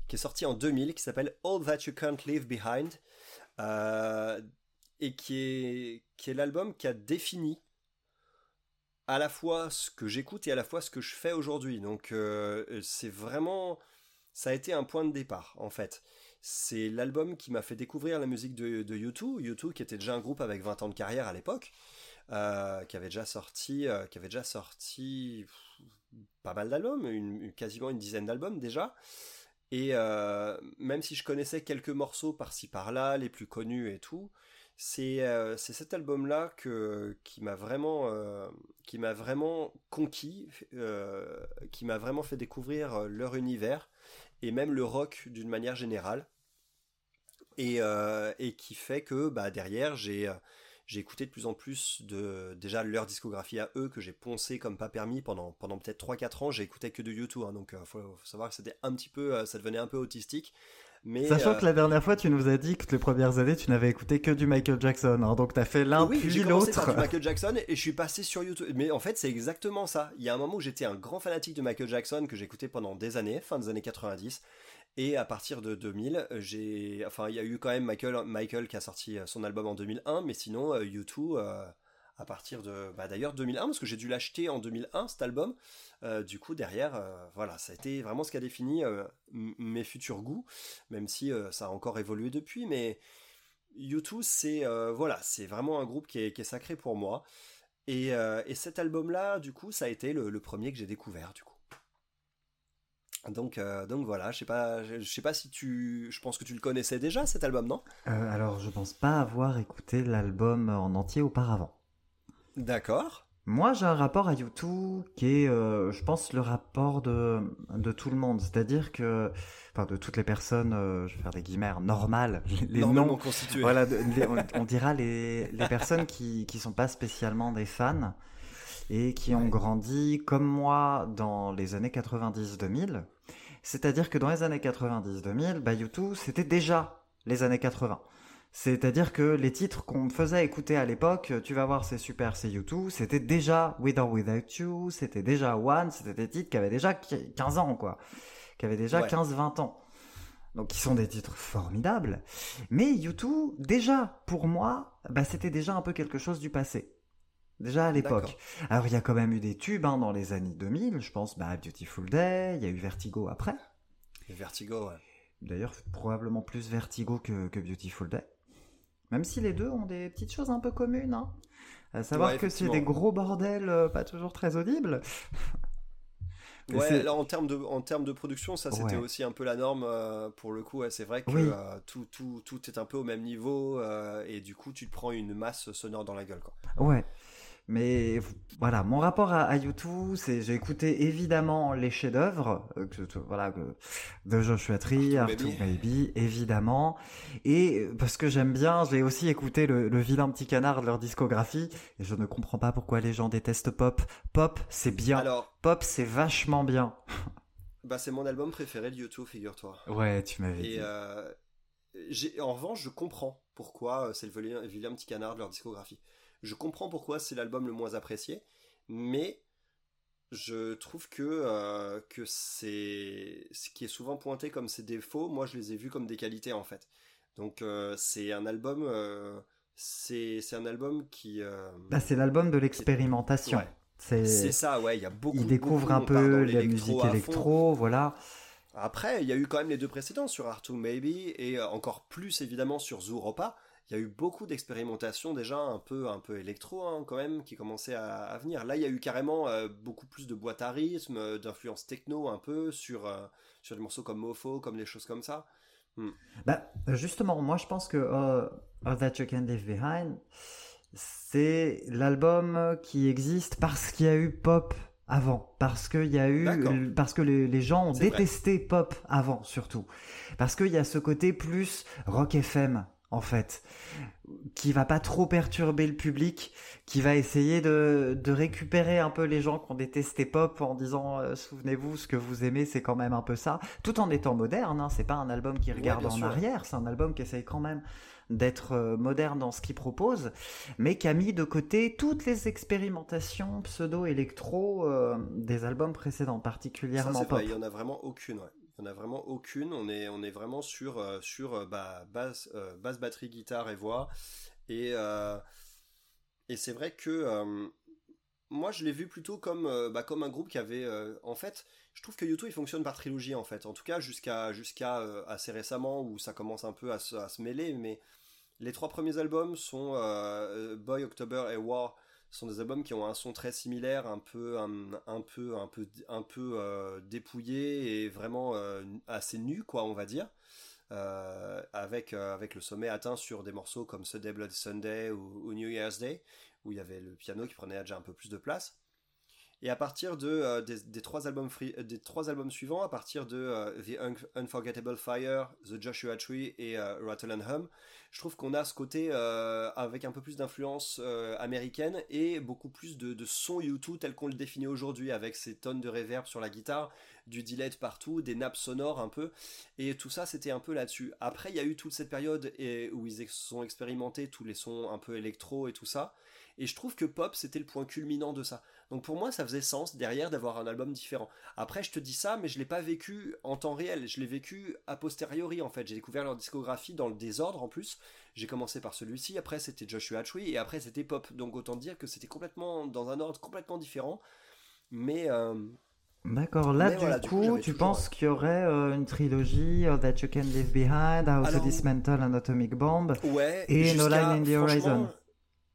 Speaker 2: qui est sorti en 2000, qui s'appelle All That You Can't Leave Behind. Euh, et qui est, l'album qui a défini à la fois ce que j'écoute et à la fois ce que je fais aujourd'hui. Donc euh, c'est vraiment... Ça a été un point de départ, en fait. C'est l'album qui m'a fait découvrir la musique de, de U2, U2 qui était déjà un groupe avec 20 ans de carrière à l'époque, euh, qui avait déjà sorti, euh, qui avait déjà sorti pas mal d'albums, quasiment une dizaine d'albums déjà. Et euh, même si je connaissais quelques morceaux par-ci par-là, les plus connus et tout, c'est cet album-là qui m'a vraiment, qui m'a vraiment conquis, qui m'a vraiment fait découvrir leur univers et même le rock d'une manière générale. Et, euh, qui fait que bah, derrière, j'ai euh, j'ai écouté de plus en plus de déjà leur discographie à eux que j'ai poncé comme pas permis pendant peut-être 3-4 ans j'ai écouté que de YouTube hein, donc euh, faut, savoir que c'était un petit peu ça devenait un peu autistique mais
Speaker 1: sachant que la dernière fois tu nous as dit que les premières années tu n'avais écouté que du Michael Jackson hein, donc t'as fait l'un puis l'autre.
Speaker 2: par Michael Jackson et je suis passé sur YouTube. Mais en fait c'est exactement ça. Il y a un moment où j'étais un grand fanatique de Michael Jackson que j'écoutais pendant des années fin des années 90 et à partir de 2000, j'ai, enfin, il y a eu quand même Michael, Michael qui a sorti euh, son album en 2001, mais sinon, U2, euh, euh, à partir de, bah d'ailleurs 2001, parce que j'ai dû l'acheter en 2001 cet album. du coup, derrière, voilà, ça a été vraiment ce qui a défini mes futurs goûts, même si ça a encore évolué depuis. Mais U2, c'est voilà, c'est vraiment un groupe qui est, sacré pour moi. Et, et cet album-là, du coup, ça a été le, premier que j'ai découvert, du coup. Donc, euh, voilà, je sais pas, je, sais pas si tu, je pense que tu le connaissais déjà cet album, non?
Speaker 1: Euh, Alors, je pense pas avoir écouté l'album en entier auparavant.
Speaker 2: D'accord.
Speaker 1: Moi, j'ai un rapport à YouTube qui est, euh, je pense, le rapport de, de tout le monde. C'est-à-dire que, enfin, de toutes les personnes, euh, je vais faire des guillemets, normales, les noms.
Speaker 2: constitué.
Speaker 1: Voilà, de- les- on, on dira les, les personnes qui, qui sont pas spécialement des fans et qui ont grandi comme moi dans les années 90-2000. C'est-à-dire que dans les années 90-2000, bah, YouTube, c'était déjà les années 80. C'est-à-dire que les titres qu'on me faisait écouter à l'époque, tu vas voir, c'est super, c'est YouTube, c'était déjà With or Without You, c'était déjà One, c'était des titres qui avaient déjà qui- 15 ans, quoi. Qui avaient déjà
Speaker 2: Ouais.
Speaker 1: 15-20 ans. Donc, qui sont des titres formidables. Mais YouTube, déjà, pour moi, bah, c'était déjà un peu quelque chose du passé. Déjà à l'époque. Alors, il y a quand même eu des tubes hein, dans les années 2000, je pense, bah, Beautiful Day, il y a eu Vertigo après.
Speaker 2: Vertigo, ouais.
Speaker 1: D'ailleurs, probablement plus Vertigo que, que Beautiful Day. Même si les deux ont des petites choses un peu communes. Hein. À savoir
Speaker 2: Ouais,
Speaker 1: que c'est des gros bordels euh, pas toujours très audibles.
Speaker 2: Ouais, là en termes de en termes de production, ça c'était
Speaker 1: Ouais.
Speaker 2: aussi un peu la norme euh, pour le coup. ouais, c'est vrai que
Speaker 1: Oui.
Speaker 2: euh, tout, tout, tout est un peu au même niveau euh, et du coup tu te prends une masse sonore dans la gueule quoi.
Speaker 1: Ouais. Mais voilà, mon rapport à, à YouTube, c'est j'ai écouté évidemment les chefs-d'œuvre, euh, voilà, de Joshua Tree,
Speaker 2: Arctic Baby.
Speaker 1: Évidemment. Et euh, parce que j'aime bien, j'ai aussi écouté le, le vilain petit canard de leur discographie, et je ne comprends pas pourquoi les gens détestent Pop. Pop, c'est bien.
Speaker 2: Alors,
Speaker 1: Pop, c'est vachement bien.
Speaker 2: bah c'est mon album préféré de YouTube, figure-toi.
Speaker 1: Ouais, tu m'avais dit.
Speaker 2: euh, en revanche, je comprends pourquoi euh, c'est le vilain, vilain petit canard de leur discographie. Je comprends pourquoi c'est l'album le moins apprécié, mais je trouve que, euh, que c'est ce qui est souvent pointé comme ses défauts, moi je les ai vus comme des qualités en fait. Donc euh, c'est un album, euh, c'est c'est un album qui,
Speaker 1: Bah, c'est l'album de l'expérimentation.
Speaker 2: Ouais.
Speaker 1: C'est
Speaker 2: ça, ouais, il y a beaucoup.
Speaker 1: il découvre
Speaker 2: beaucoup,
Speaker 1: un peu la musique électro, voilà.
Speaker 2: Après, il y a eu quand même les deux précédents sur Artu Maybe et encore plus évidemment sur Zuropa. Il y a eu beaucoup d'expérimentations déjà un peu un peu électro hein, quand même qui commençaient à, à venir. Là, il y a eu carrément euh, beaucoup plus de boîte à rythme, euh, d'influence techno un peu sur euh, sur des morceaux comme Mofo, comme des choses comme ça.
Speaker 1: Bah, justement, moi je pense que euh, All That You Can Leave Behind, c'est l'album qui existe parce qu'il y a eu pop avant, parce qu'il y a eu, parce que les, les gens ont
Speaker 2: vrai.
Speaker 1: détesté pop avant surtout, parce qu'il y a ce côté plus rock FM en fait, qui va pas trop perturber le public, qui va essayer de, de récupérer un peu les gens qui ont détesté pop en disant euh, souvenez-vous ce que vous aimez c'est quand même un peu ça, tout en étant moderne. Hein, c'est pas un album qui regarde en
Speaker 2: sûr.
Speaker 1: arrière, c'est un album qui essaye quand même d'être euh, moderne dans ce qu'il propose, mais qui a mis de côté toutes les expérimentations pseudo-électro euh, des albums précédents,
Speaker 2: Ça
Speaker 1: particulièrement
Speaker 2: c'est
Speaker 1: pop.
Speaker 2: vrai, il y en a vraiment aucune. Ouais. Il y en a vraiment aucune. On est on est vraiment sur euh, sur euh, bah, basse euh, basse batterie guitare et voix. Et et c'est vrai que moi je l'ai vu plutôt comme bah, comme un groupe qui avait en fait je trouve que YouTube il fonctionne par trilogie en fait. En tout cas jusqu'à assez récemment où ça commence un peu à se, à se mêler. Mais les trois premiers albums sont Boy October et War sont des albums qui ont un son très similaire un peu un, peu un peu un peu euh, dépouillé et vraiment euh, assez nu quoi on va dire euh, avec, le sommet atteint sur des morceaux comme Sunday Bloody Sunday ou, ou New Year's Day, où il y avait le piano qui prenait déjà un peu plus de place. Et à partir de, euh, des, trois albums euh, des trois albums suivants, à partir de euh, The Un- Unforgettable Fire, The Joshua Tree et Rattle and Hum, je trouve qu'on a ce côté avec un peu plus d'influence américaine et beaucoup plus de, son U2 tel qu'on le définit aujourd'hui, avec ces tonnes de reverb sur la guitare, du delay de partout, des nappes sonores un peu. Et tout ça, c'était un peu là-dessus. Après, il y a eu toute cette période où ils ex- ont expérimenté tous les sons un peu électro et tout ça. Et je trouve que Pop, c'était le point culminant de ça. Donc pour moi, ça faisait sens derrière d'avoir un album différent. Après, je te dis ça, mais je l'ai pas vécu en temps réel. Je l'ai vécu a posteriori, en fait. J'ai découvert leur discographie dans le désordre, en plus. J'ai commencé par celui-ci, après c'était Joshua Tree, et après c'était Pop. Donc autant dire que c'était complètement dans un ordre complètement différent. Mais... euh,
Speaker 1: D'accord, là du
Speaker 2: voilà, du coup,
Speaker 1: tu
Speaker 2: toujours,
Speaker 1: penses
Speaker 2: euh,
Speaker 1: qu'il y aurait euh, une trilogie All That You Can Leave Behind, How to Dismantle an Atomic Bomb.
Speaker 2: Ouais.
Speaker 1: Et No Line in the Horizon?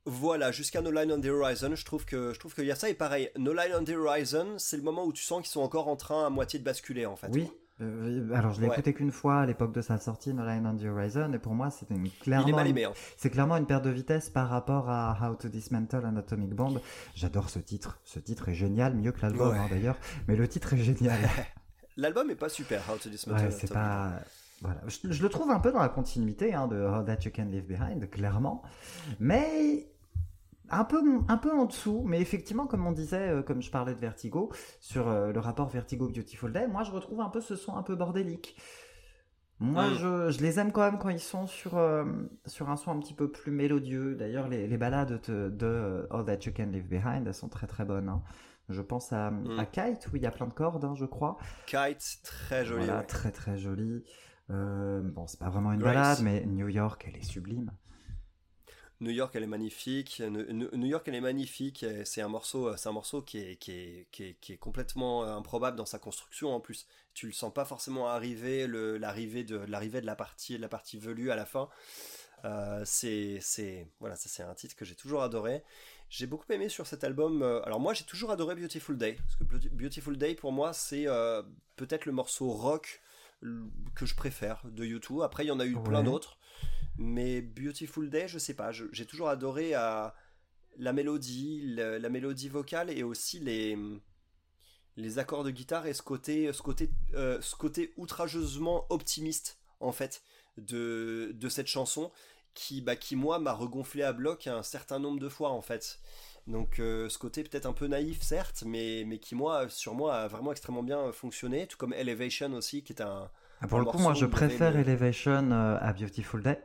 Speaker 2: Voilà, jusqu'à No Line on the Horizon, je trouve que je trouve qu'il y a ça et pareil. No Line on the Horizon, c'est le moment où tu sens qu'ils sont encore en train à moitié de basculer en fait.
Speaker 1: Oui. Euh, alors, je l'ai écouté qu'une fois à l'époque de sa sortie, No Line on the Horizon, et pour moi, c'était clairement,
Speaker 2: hein.
Speaker 1: c'est clairement une perte de vitesse par rapport à How to Dismantle an Atomic Bomb. J'adore ce titre. Ce titre est génial, mieux que l'album hein, d'ailleurs, mais le titre est génial.
Speaker 2: l'album est pas super, How to Dismantle
Speaker 1: c'est pas. Voilà. Je, le trouve un peu dans la continuité hein, de How That You Can Leave Behind, clairement. Mais un peu, un peu en dessous, mais effectivement, comme on disait, euh, comme je parlais de Vertigo, sur euh, le rapport Vertigo Beautiful Day, moi je retrouve un peu ce son un peu bordélique. Moi, mm. je, les aime quand même quand ils sont sur, euh, sur un son un petit peu plus mélodieux. D'ailleurs, les, les ballades de, All That You Can Leave Behind, elles sont très très bonnes. Hein. Je pense à, mm. à, Kite, où il y a plein de cordes, hein, je crois.
Speaker 2: Kite, très joli.
Speaker 1: Voilà, très très joli. bon, c'est pas vraiment une balade, mais New York, elle est sublime.
Speaker 2: New York, elle est magnifique. New York, elle est magnifique. C'est un morceau, c'est un morceau qui est, qui est, qui est, qui est complètement improbable dans sa construction en plus. Tu le sens pas forcément arriver, l'arrivée de l'arrivée de la partie, la partie velue à la fin. Euh, c'est, c'est, voilà, ça c'est un titre que j'ai toujours adoré. J'ai beaucoup aimé sur cet album. Euh, alors moi, j'ai toujours adoré Beautiful Day parce que Beautiful Day pour moi, c'est euh, peut-être le morceau rock que je préfère de YouTube. Après, il y en a eu plein d'autres. Mais Beautiful Day, je sais pas, j'ai toujours adoré à euh, la mélodie, la, mélodie vocale et aussi les, les accords de guitare et ce côté, ce côté, euh, ce côté outrageusement optimiste en fait de, de cette chanson qui, bah, qui moi m'a regonflé à bloc un certain nombre de fois en fait. Donc euh, ce côté peut-être un peu naïf certes, mais, mais qui moi sur moi a vraiment extrêmement bien fonctionné, tout comme Elevation aussi qui est un...
Speaker 1: Ah, pour le coup moi je préfère Elevation à Beautiful Day.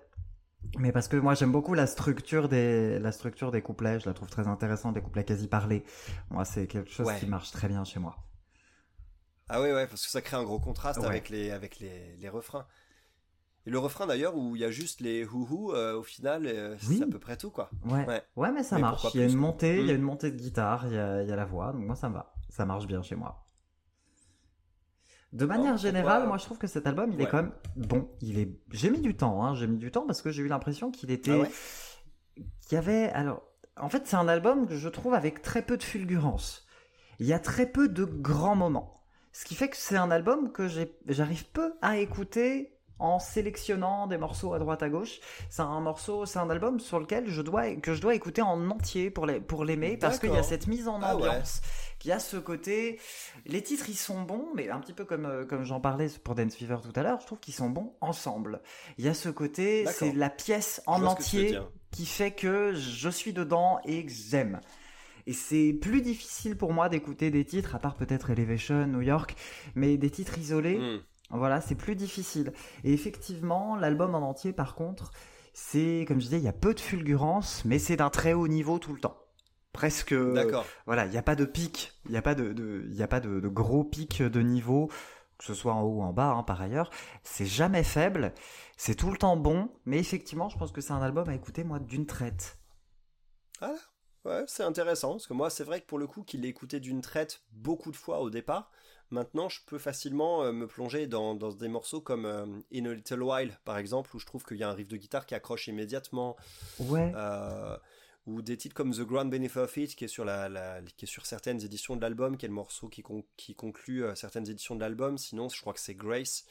Speaker 1: Mais parce que moi j'aime beaucoup la structure des la structure des couplets, je la trouve très intéressante, des couplets quasi parlés. Moi c'est quelque chose qui marche très bien chez moi.
Speaker 2: Ah ouais ouais parce que ça crée un gros contraste avec les avec les, les, refrains. Et le refrain d'ailleurs où il y a juste les houhou euh, au final euh, c'est à peu près tout quoi.
Speaker 1: Ouais. Ouais, mais ça marche. Il y a une montée, il y a hmm. une montée de guitare, il y a, il y a la voix, donc moi ça me va. Ça marche bien chez moi. De manière générale, moi je trouve que cet album, il est quand même bon. Il est. J'ai mis du temps, hein. J'ai mis du temps parce que j'ai eu l'impression qu'il était. Ah qu'il y avait. Alors, en fait, c'est un album que je trouve avec très peu de fulgurance. Il y a très peu de grands moments. Ce qui fait que c'est un album que j'arrive peu à écouter en sélectionnant des morceaux à droite à gauche. C'est un morceau, c'est un album sur lequel je dois que je dois écouter en entier pour les, pour l'aimer parce qu'il y a cette mise en ah ambiance, qui y a ce côté. Les titres ils sont bons, mais un petit peu comme euh, comme j'en parlais pour Dance Fever tout à l'heure, je trouve qu'ils sont bons ensemble. Il y a ce côté, c'est la pièce en entier qui fait que je suis dedans et que j'aime. Et c'est plus difficile pour moi d'écouter des titres, à part peut-être Elevation, New York, mais des titres isolés. Hmm. Voilà, c'est plus difficile. Et effectivement, l'album en entier, par contre, c'est, comme je disais, il y a peu de fulgurance, mais c'est d'un très haut niveau tout le temps. Presque. D'accord. Voilà, il n'y a pas de pic, il n'y a pas de, il a pas de, gros pic de niveau, que ce soit en haut ou en bas, hein, par ailleurs. C'est jamais faible, c'est tout le temps bon, mais effectivement, je pense que c'est un album à écouter, moi, d'une traite.
Speaker 2: Ah, ouais, c'est intéressant, parce que moi, c'est vrai que pour le coup, qu'il l'ai écouté d'une traite beaucoup de fois au départ, Maintenant, je peux facilement euh, me plonger dans, des morceaux comme euh, In a Little While, par exemple, où je trouve qu'il y a un riff de guitare qui accroche immédiatement.
Speaker 1: Ouais.
Speaker 2: Euh, ou des titres comme The Grand Benefit of It, qui est sur, la, qui est sur certaines éditions de l'album, qui est le morceau qui, qui conclut certaines éditions de l'album. Sinon, je crois que c'est Grace,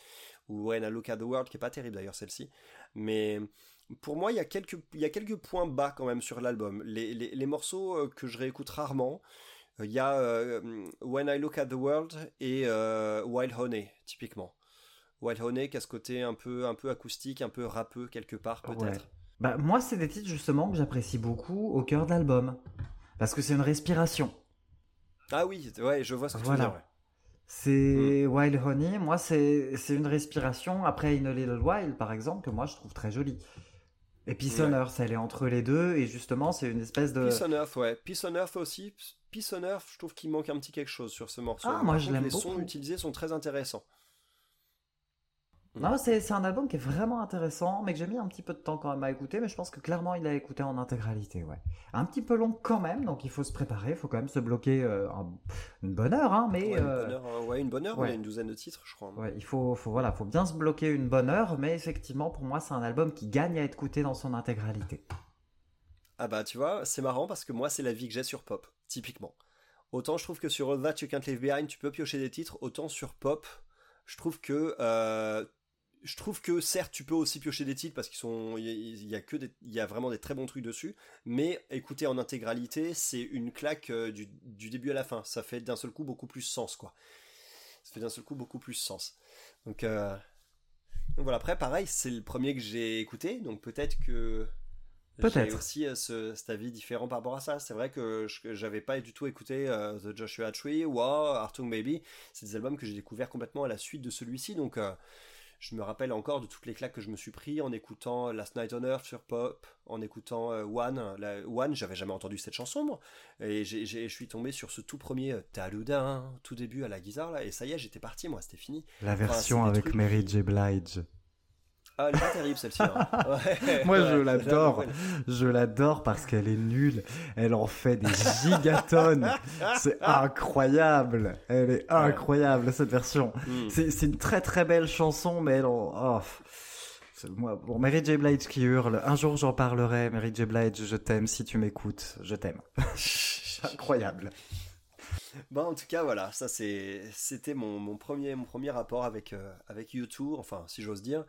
Speaker 2: ou When I Look at the World, qui est pas terrible d'ailleurs celle-ci. Mais pour moi, il y, a quelques, il y a quelques points bas quand même sur l'album. Les, les, les, morceaux que je réécoute rarement, il y a euh, When I Look at the World et euh, Wild Honey, typiquement. Wild Honey qui a ce côté un peu, un peu acoustique, un peu rappeux quelque part peut-être.
Speaker 1: Bah, moi, c'est des titres justement que j'apprécie beaucoup au cœur de l'album. Parce que c'est une respiration.
Speaker 2: Ah oui, ouais, je vois ce que tu veux dire.
Speaker 1: C'est mm. Wild Honey, moi c'est une respiration après In a Little While par exemple que moi je trouve très jolie. Et Peace on Earth, elle est entre les deux et justement c'est une espèce de...
Speaker 2: Peace on Earth, ouais. Peace on Earth aussi, Peace on Earth, je trouve qu'il manque un petit quelque chose sur ce morceau.
Speaker 1: Ah, moi je l'aime
Speaker 2: Les sons utilisés sont très intéressants.
Speaker 1: Non, c'est un album qui est vraiment intéressant, mais que j'ai mis un petit peu de temps quand même à écouter, mais je pense que clairement il a écouté en intégralité, ouais. Un petit peu long quand même, donc il faut se préparer, il faut quand même se bloquer euh, une bonne heure, hein, mais...
Speaker 2: Ouais, une bonne heure, euh, ouais, une bonne heure, une douzaine de titres, je crois.
Speaker 1: Ouais, il faut, faut, voilà, faut bien se bloquer une bonne heure, mais effectivement, pour moi, c'est un album qui gagne à être écouté dans son intégralité.
Speaker 2: Ah bah, tu vois, c'est marrant parce que moi, c'est la vie que j'ai sur Pop, typiquement. Autant je trouve que sur All That You Can't Leave Behind, tu peux piocher des titres, autant sur Pop, Je trouve que je trouve que certes tu peux aussi piocher des titres parce qu'ils sont il y, a que il y a vraiment des très bons trucs dessus mais écouter en intégralité c'est une claque euh, du, début à la fin ça fait d'un seul coup beaucoup plus sens quoi ça fait d'un seul coup beaucoup plus sens donc, euh, donc voilà après pareil c'est le premier que j'ai écouté donc peut-être que j'ai aussi euh, ce, cet avis différent par rapport à ça. C'est vrai que j'avais pas du tout écouté The Joshua Tree ou Artung Baby. C'est des albums que j'ai découvert complètement à la suite de celui-ci. Donc je me rappelle encore de toutes les claques que je me suis pris en écoutant Last Night on Earth sur Pop, en écoutant euh, One. La, One, j'avais jamais entendu cette chanson, moi. Et je suis tombé sur ce tout premier euh, Talouda, tout début à la guitare, là, et ça y est, j'étais parti, moi, c'était fini.
Speaker 1: La version avec Mary J. Blige.
Speaker 2: Ah, elle est pas terrible celle-ci. Hein.
Speaker 1: Moi, je l'adore. Je l'adore parce qu'elle est nulle. Elle en fait des gigatonnes. C'est incroyable. Elle est incroyable cette version. Hmm. C'est une très très belle chanson, mais elle en... oh. Moi, bon, Mary J. Blige qui hurle. Un jour, j'en parlerai. Mary J. Blige, je t'aime si tu m'écoutes. Je t'aime. incroyable.
Speaker 2: Bon, en tout cas, voilà, ça c'était mon, premier, mon premier rapport avec, euh, avec YouTube, enfin, si j'ose dire.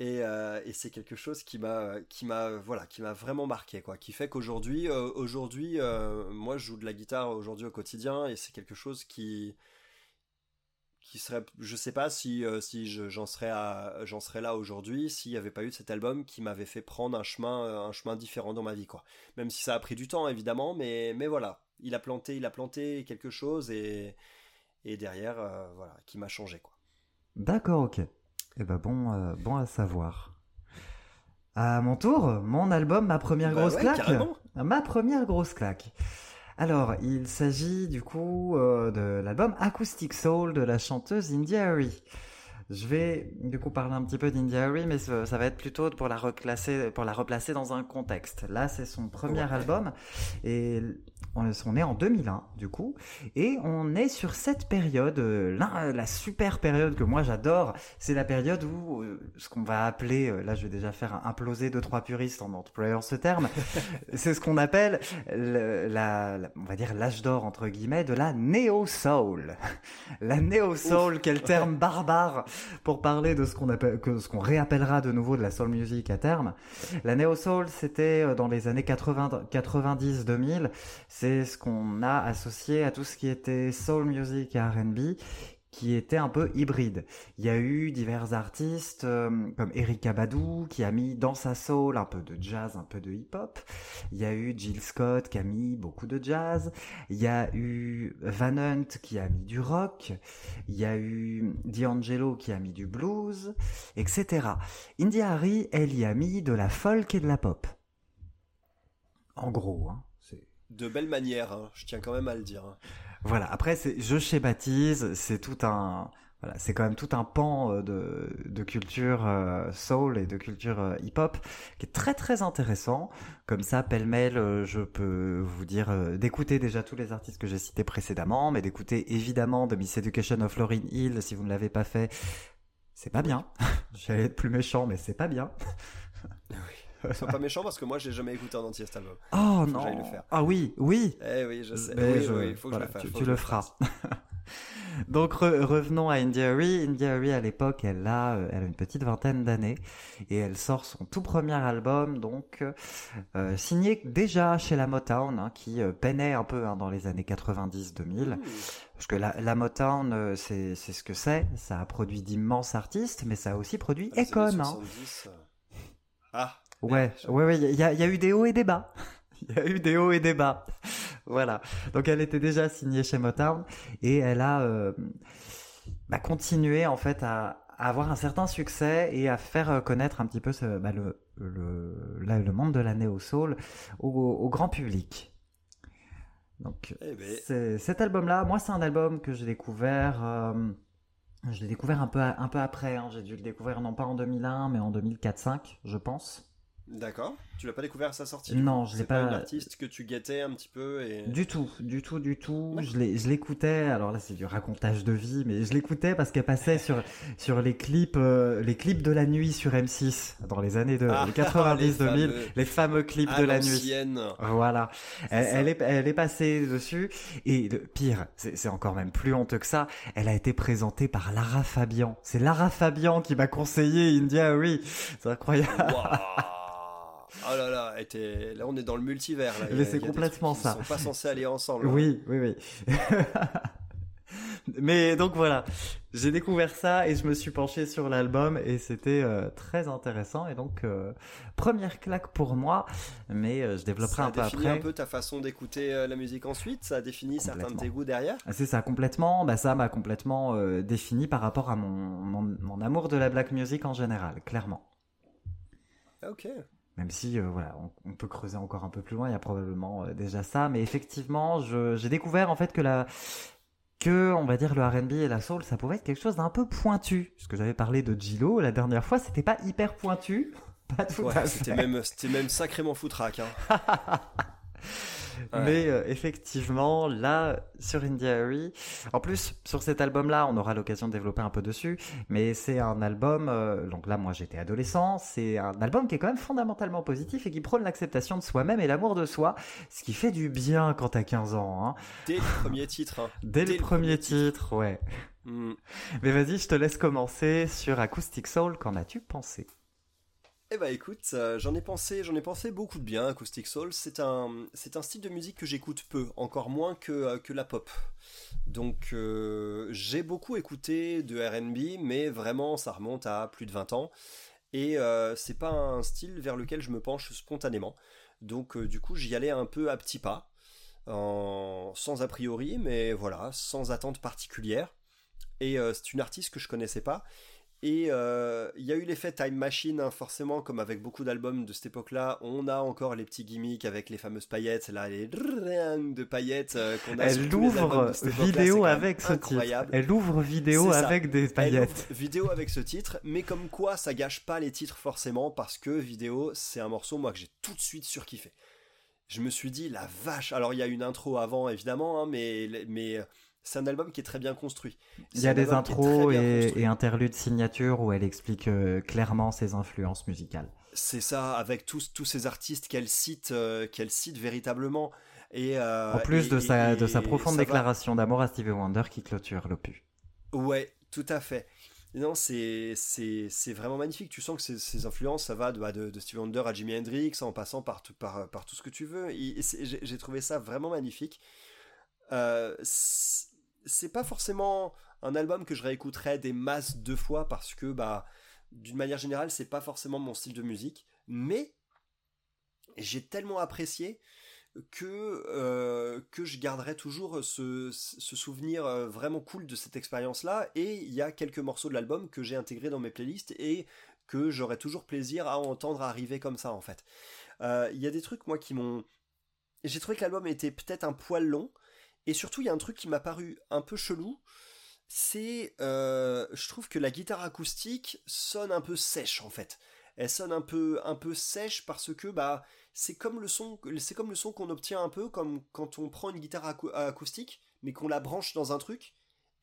Speaker 2: Euh, et, c'est quelque chose qui m'a, qui m'a, voilà, qui m'a vraiment marqué, quoi. Qui fait qu'aujourd'hui, euh, aujourd'hui, moi, je joue de la guitare aujourd'hui au quotidien et c'est quelque chose qui, qui serait, je sais pas si, si j'en serais j'en serais là aujourd'hui s'il n'y avait pas eu cet album qui m'avait fait prendre un chemin, un chemin différent dans ma vie, quoi. Même si ça a pris du temps, évidemment, mais, mais voilà il a planté, il a planté quelque chose et, et derrière, euh, voilà, qui m'a changé quoi.
Speaker 1: D'accord, ok. Et eh ben bon, euh, bon à savoir. À mon tour, mon album, ma première bah grosse claque. Ma première grosse claque. Alors, il s'agit du coup euh, de l'album Acoustic Soul de la chanteuse India Harry. Je vais du coup parler un petit peu d'India Harry, mais ça, va être plutôt pour la reclasser, pour la replacer dans un contexte. Là, c'est son premier album et on est en 2001 du coup, et on est sur cette période, euh, la, super période que moi j'adore, c'est la période où euh, ce qu'on va appeler, euh, là je vais déjà faire imploser deux trois puristes en employant ce terme, c'est ce qu'on appelle la, on va dire l'âge d'or entre guillemets de la néo soul. La néo soul, quel terme barbare pour parler de ce qu'on appelle, que ce qu'on réappellera de nouveau de la soul music à terme. La néo soul, c'était dans les années 80, 90, 2000 c'est ce qu'on a associé à tout ce qui était soul music et R&B qui était un peu hybride. Il y a eu divers artistes euh, comme Erika Badu qui a mis dans sa soul un peu de jazz, un peu de hip-hop. Il y a eu Jill Scott qui a mis beaucoup de jazz. Il y a eu Van Hunt qui a mis du rock. Il y a eu D'Angelo qui a mis du blues, etc. India Harry, elle y a mis de la folk et de la pop. En gros, hein
Speaker 2: de belle manière, hein. je tiens quand même à le dire.
Speaker 1: Voilà, après, c'est, je schématise, c'est tout un, voilà, c'est quand même tout un pan euh, de, culture euh, soul et de culture euh, hip-hop qui est très très intéressant. Comme ça, pêle-mêle, je peux vous dire d'écouter déjà tous les artistes que j'ai cités précédemment, mais d'écouter évidemment The Miss Education of Lauryn Hill si vous ne l'avez pas fait. C'est pas bien. J'allais être plus méchant, mais c'est pas bien.
Speaker 2: Sois pas méchant parce que moi j'ai jamais écouté en entier cet album.
Speaker 1: Oh non. Le faire. Ah oui, oui.
Speaker 2: Eh oui, je sais. oui, oui, faut que je le fasse.
Speaker 1: Tu, le feras. Donc revenons à India Harry. India Harry à l'époque, elle a, euh, elle a une petite vingtaine d'années et elle sort son tout premier album, donc euh, signé déjà chez la Motown, hein, qui euh, peinait un peu hein, dans les années 90-2000. Parce que la, la Motown, c'est ce que c'est. Ça a produit d'immenses artistes, mais ça a aussi produit ah, Econ. Hein. Ah, Ouais, ouais, ouais, il y a, eu des hauts et des bas. Il y a eu des hauts et des bas. voilà. Donc elle était déjà signée chez Motown et elle a euh, bah, continué en fait à, avoir un certain succès et à faire connaître un petit peu ce, bah, le, le, le, monde de la néo soul au, grand public. Donc eh ben. cet album-là, moi c'est un album que j'ai découvert. Euh, je l'ai découvert un peu, un peu après. Hein. J'ai dû le découvrir non pas en 2001 mais en 2004-5, je pense.
Speaker 2: D'accord. Tu l'as pas découvert à sa sortie
Speaker 1: Non, je l'ai pas.
Speaker 2: Pas un artiste que tu guettais un petit peu et.
Speaker 1: Du tout, du tout, du tout. Je l'écoutais. Alors là, c'est du racontage de vie, mais je l'écoutais parce qu'elle passait sur sur les clips, euh, les clips de la nuit sur M6 dans les années de 90-2000, ah, les, fameux clips de la nuit. Voilà. Elle, est elle est passée dessus et le pire, c'est encore même plus honteux que ça. Elle a été présentée par Lara Fabian. C'est Lara Fabian qui m'a conseillé India, oui. C'est incroyable.
Speaker 2: Oh là là, était... là on est dans le multivers.
Speaker 1: Mais c'est complètement ça.
Speaker 2: Ils sont pas censés aller ensemble.
Speaker 1: Oui, oui, oui. Mais donc voilà, j'ai découvert ça et je me suis penché sur l'album et c'était euh, très intéressant et donc euh, première claque pour moi, mais euh, je développerai un peu après. Ça a défini
Speaker 2: un peu ta façon d'écouter la musique ensuite, ça a défini certains de tes goûts derrière.
Speaker 1: Ah, c'est ça complètement, bah ça m'a complètement défini par rapport à mon, mon, mon amour de la black music en général, clairement.
Speaker 2: Ah, ok.
Speaker 1: Même si, euh, voilà, on, peut creuser encore un peu plus loin, il y a probablement euh, déjà ça. Mais effectivement, j'ai découvert en fait que la, que, on va dire, le R&B et la soul, ça pouvait être quelque chose d'un peu pointu. Parce que j'avais parlé de Gillo la dernière fois, c'était pas hyper pointu. Pas tout
Speaker 2: ouais, C'était même, même sacrément foutraque. Hein.
Speaker 1: Mais euh, effectivement, là, sur India Harry, en plus, sur cet album-là, on aura l'occasion de développer un peu dessus, mais c'est un album, euh, donc là, moi j'étais adolescent, c'est un album qui est quand même fondamentalement positif et qui prône l'acceptation de soi-même et l'amour de soi, ce qui fait du bien quand t'as 15 ans. Hein.
Speaker 2: Dès le premier titre. Hein.
Speaker 1: Dès, le premier titre, ouais. Hmm. Mais vas-y, je te laisse commencer sur Acoustic Soul, qu'en as-tu pensé?
Speaker 2: Eh bah écoute, euh, j'en ai pensé, j'en ai pensé beaucoup de bien. Acoustic Soul, c'est un, style de musique que j'écoute peu, encore moins que, euh, que la pop. Donc euh, j'ai beaucoup écouté de R&B, mais vraiment ça remonte à plus de 20 ans et c'est pas un style vers lequel je me penche spontanément. Donc du coup j'y allais un peu à petits pas, sans a priori, mais voilà, sans attente particulière. Et c'est une artiste que je connaissais pas et euh, il y a eu l'effet Time Machine, hein, forcément, comme avec beaucoup d'albums de cette époque-là, on a encore les petits gimmicks avec les fameuses paillettes, là, les de paillettes euh, qu'on a
Speaker 1: Elle ouvre vidéo avec ce titre. Elle ouvre vidéo avec des paillettes.
Speaker 2: vidéo avec ce titre, mais comme quoi ça gâche pas les titres forcément, parce que vidéo, c'est un morceau, moi, que j'ai tout de suite surkiffé. Je me suis dit, la vache. Alors, il y a une intro avant, évidemment, hein, mais, mais c'est un album qui est très bien construit.
Speaker 1: Il y a des intros et, interludes signature où elle explique euh, clairement ses influences musicales.
Speaker 2: C'est ça, avec tous, tous ces artistes qu'elle cite, euh, qu'elle cite véritablement. Et, euh,
Speaker 1: en plus de, sa, de sa profonde déclaration d'amour à Stevie Wonder qui clôture l'opus.
Speaker 2: Ouais, tout à fait. Non, c'est, vraiment magnifique. Tu sens que ces, influences, ça va de, bah, de, de, Stevie Wonder à Jimi Hendrix, en passant par, par, par tout ce que tu veux. J'ai trouvé ça vraiment magnifique. Euh, c'est pas forcément un album que je réécouterais des masses de fois parce que bah d'une manière générale c'est pas forcément mon style de musique. Mais j'ai tellement apprécié que euh, que je garderai toujours ce, souvenir euh, vraiment cool de cette expérience là et il y a quelques morceaux de l'album que j'ai intégrés dans mes playlists et que j'aurai toujours plaisir à entendre arriver comme ça en fait. Euh, il y a des trucs moi qui m'ont j'ai trouvé que l'album était peut-être un poil long et surtout, il y a un truc qui m'a paru un peu chelou. C'est, euh, je trouve que la guitare acoustique sonne un peu sèche en fait. Elle sonne un peu, un peu sèche parce que bah c'est comme le son, c'est comme le son qu'on obtient un peu comme quand on prend une guitare acoustique, mais qu'on la branche dans un truc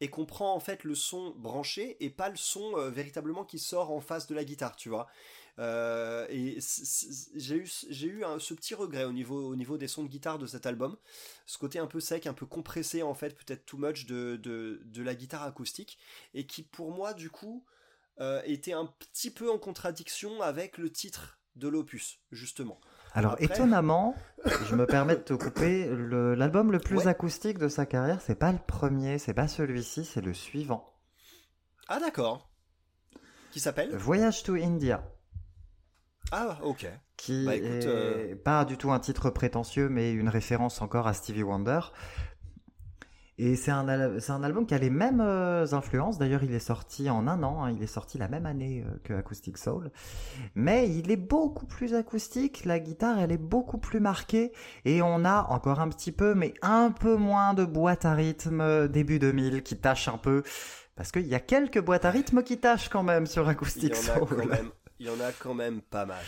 Speaker 2: et qu'on prend en fait le son branché et pas le son euh, véritablement qui sort en face de la guitare, tu vois. Euh, et j'ai eu, j'ai eu ce petit regret au niveau, au niveau des sons de guitare de cet album. Ce côté un peu sec, un peu compressé en fait, peut-être too much de, de, la guitare acoustique. Et qui pour moi du coup euh, était un petit peu en contradiction avec le titre de l'opus, justement.
Speaker 1: Alors étonnamment, je me permets de te couper, l'album le, plus acoustique de sa carrière, c'est pas le premier, c'est pas celui-ci, c'est le suivant.
Speaker 2: Ah d'accord. Qui s'appelle?
Speaker 1: Voyage to India.
Speaker 2: Ah, ok.
Speaker 1: Qui bah, est euh, pas du tout un titre prétentieux, mais une référence encore à Stevie Wonder. Et c'est un, un album qui a les mêmes euh, influences. D'ailleurs, il est sorti en un an. Hein. Il est sorti la même année euh, que Acoustic Soul. Mais il est beaucoup plus acoustique. La guitare, elle est beaucoup plus marquée. Et on a encore un petit peu, mais un peu moins de boîte à rythme début 2000 qui tâche un peu. Parce qu'il y a quelques boîtes à rythme qui tâchent quand même sur Acoustic Soul.
Speaker 2: il y en a quand même pas mal.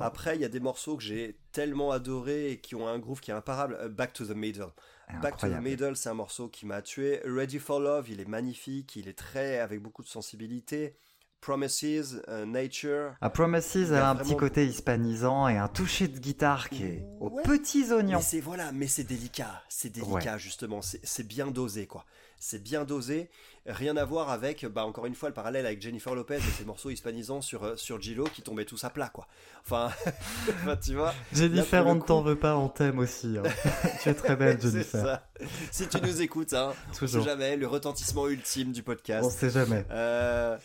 Speaker 2: Après, il y a des morceaux que j'ai tellement adorés et qui ont un groove qui est imparable. Euh, Back to the Middle. Back to the Middle, c'est un morceau qui m'a tué. Ready for Love, il est magnifique, il est très avec beaucoup de sensibilité. Promises, euh, Nature.
Speaker 1: Ah, Promises a, un petit côté hispanisant et un toucher de guitare qui est aux petits oignons.
Speaker 2: c'est voilà, mais c'est délicat, c'est délicat justement, c'est bien dosé quoi c'est bien dosé. Rien à voir avec, bah, encore une fois, le parallèle avec Jennifer Lopez et ses morceaux hispanisants sur, euh, sur Gillo qui tombaient tous à plat, quoi. Enfin, tu vois.
Speaker 1: Jennifer, on ne t'en veut pas, on t'aime aussi. Hein. tu es très belle, Jennifer. Ça.
Speaker 2: Si tu nous écoutes, hein, on sait jamais, le retentissement ultime du podcast.
Speaker 1: On sait jamais. Euh,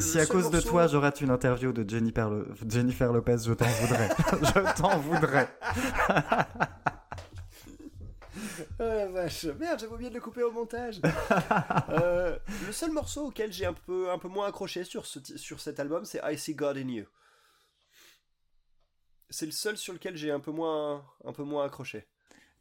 Speaker 1: si, à cause de toi, j'aurais une interview de Jennifer, Jennifer Lopez, je t'en voudrais. je t'en voudrais.
Speaker 2: Oh la vache. Merde, j'avais oublié de le couper au montage. Euh, le seul morceau auquel j'ai un peu, un peu moins accroché sur, ce, sur cet album, c'est I See God in You. C'est le seul sur lequel j'ai un peu moins, un peu moins accroché.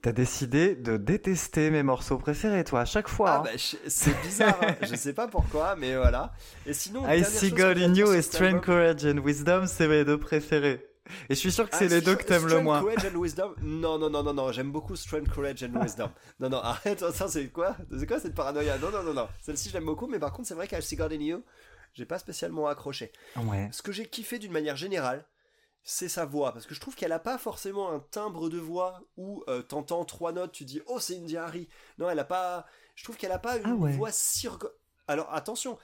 Speaker 1: T'as décidé de détester mes morceaux préférés, toi, à chaque fois. Ah,
Speaker 2: hein. bah, c'est bizarre, hein. je sais pas pourquoi, mais voilà. Et sinon,
Speaker 1: I See God in You et Strength, Courage and Wisdom, c'est mes deux préférés. Et je suis sûr que c'est ah, les deux que t'aimes le moins.
Speaker 2: Courage and Wisdom Non, non, non, non, non, j'aime beaucoup Strength, Courage and Wisdom. non, non, arrête, ça c'est quoi? C'est quoi cette paranoïa? Non, non, non, non. Celle-ci j'aime beaucoup, mais par contre c'est vrai God in You, j'ai pas spécialement accroché.
Speaker 1: Ouais.
Speaker 2: Ce que j'ai kiffé d'une manière générale, c'est sa voix, parce que je trouve qu'elle a pas forcément un timbre de voix où euh, t'entends trois notes, tu dis oh c'est India Harry. Non, elle a pas. Je trouve qu'elle a pas une ah voix si. Alors attention,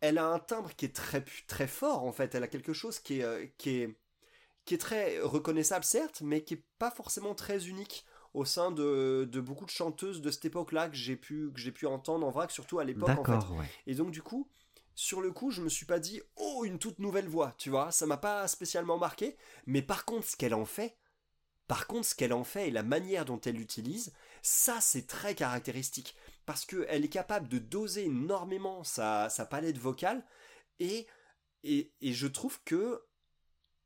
Speaker 2: elle a un timbre qui est très très fort en fait. Elle a quelque chose qui est euh, qui est qui est très reconnaissable certes, mais qui est pas forcément très unique au sein de, beaucoup de chanteuses de cette époque-là que j'ai pu, que j'ai pu entendre en vrac, surtout à l'époque. En fait. Et donc du coup, sur le coup, je me suis pas dit oh une toute nouvelle voix, tu vois, ça m'a pas spécialement marqué. Mais par contre, ce qu'elle en fait, par contre, ce qu'elle en fait et la manière dont elle l'utilise, ça c'est très caractéristique parce qu'elle est capable de doser énormément sa, sa palette vocale et, et, et je trouve que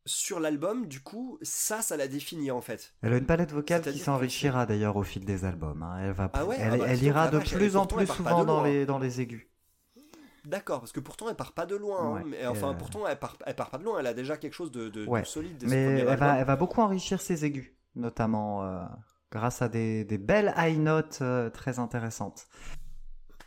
Speaker 2: sur l'album, du coup, ça, ça la définit en fait.
Speaker 1: Elle a une palette vocale qui s'enrichira d'ailleurs au fil des albums. Hein. Elle, va, ah elle, ah bah, ira de plus en plus souvent dans les, dans les aigus.
Speaker 2: D'accord, parce que pourtant elle part pas de loin. Hein. mais, enfin, pourtant elle part, elle part pas de loin. Elle a déjà quelque chose de, solide.
Speaker 1: mais elle va, elle va, beaucoup enrichir ses aigus, notamment euh, grâce à des, des, belles high notes euh, très intéressantes.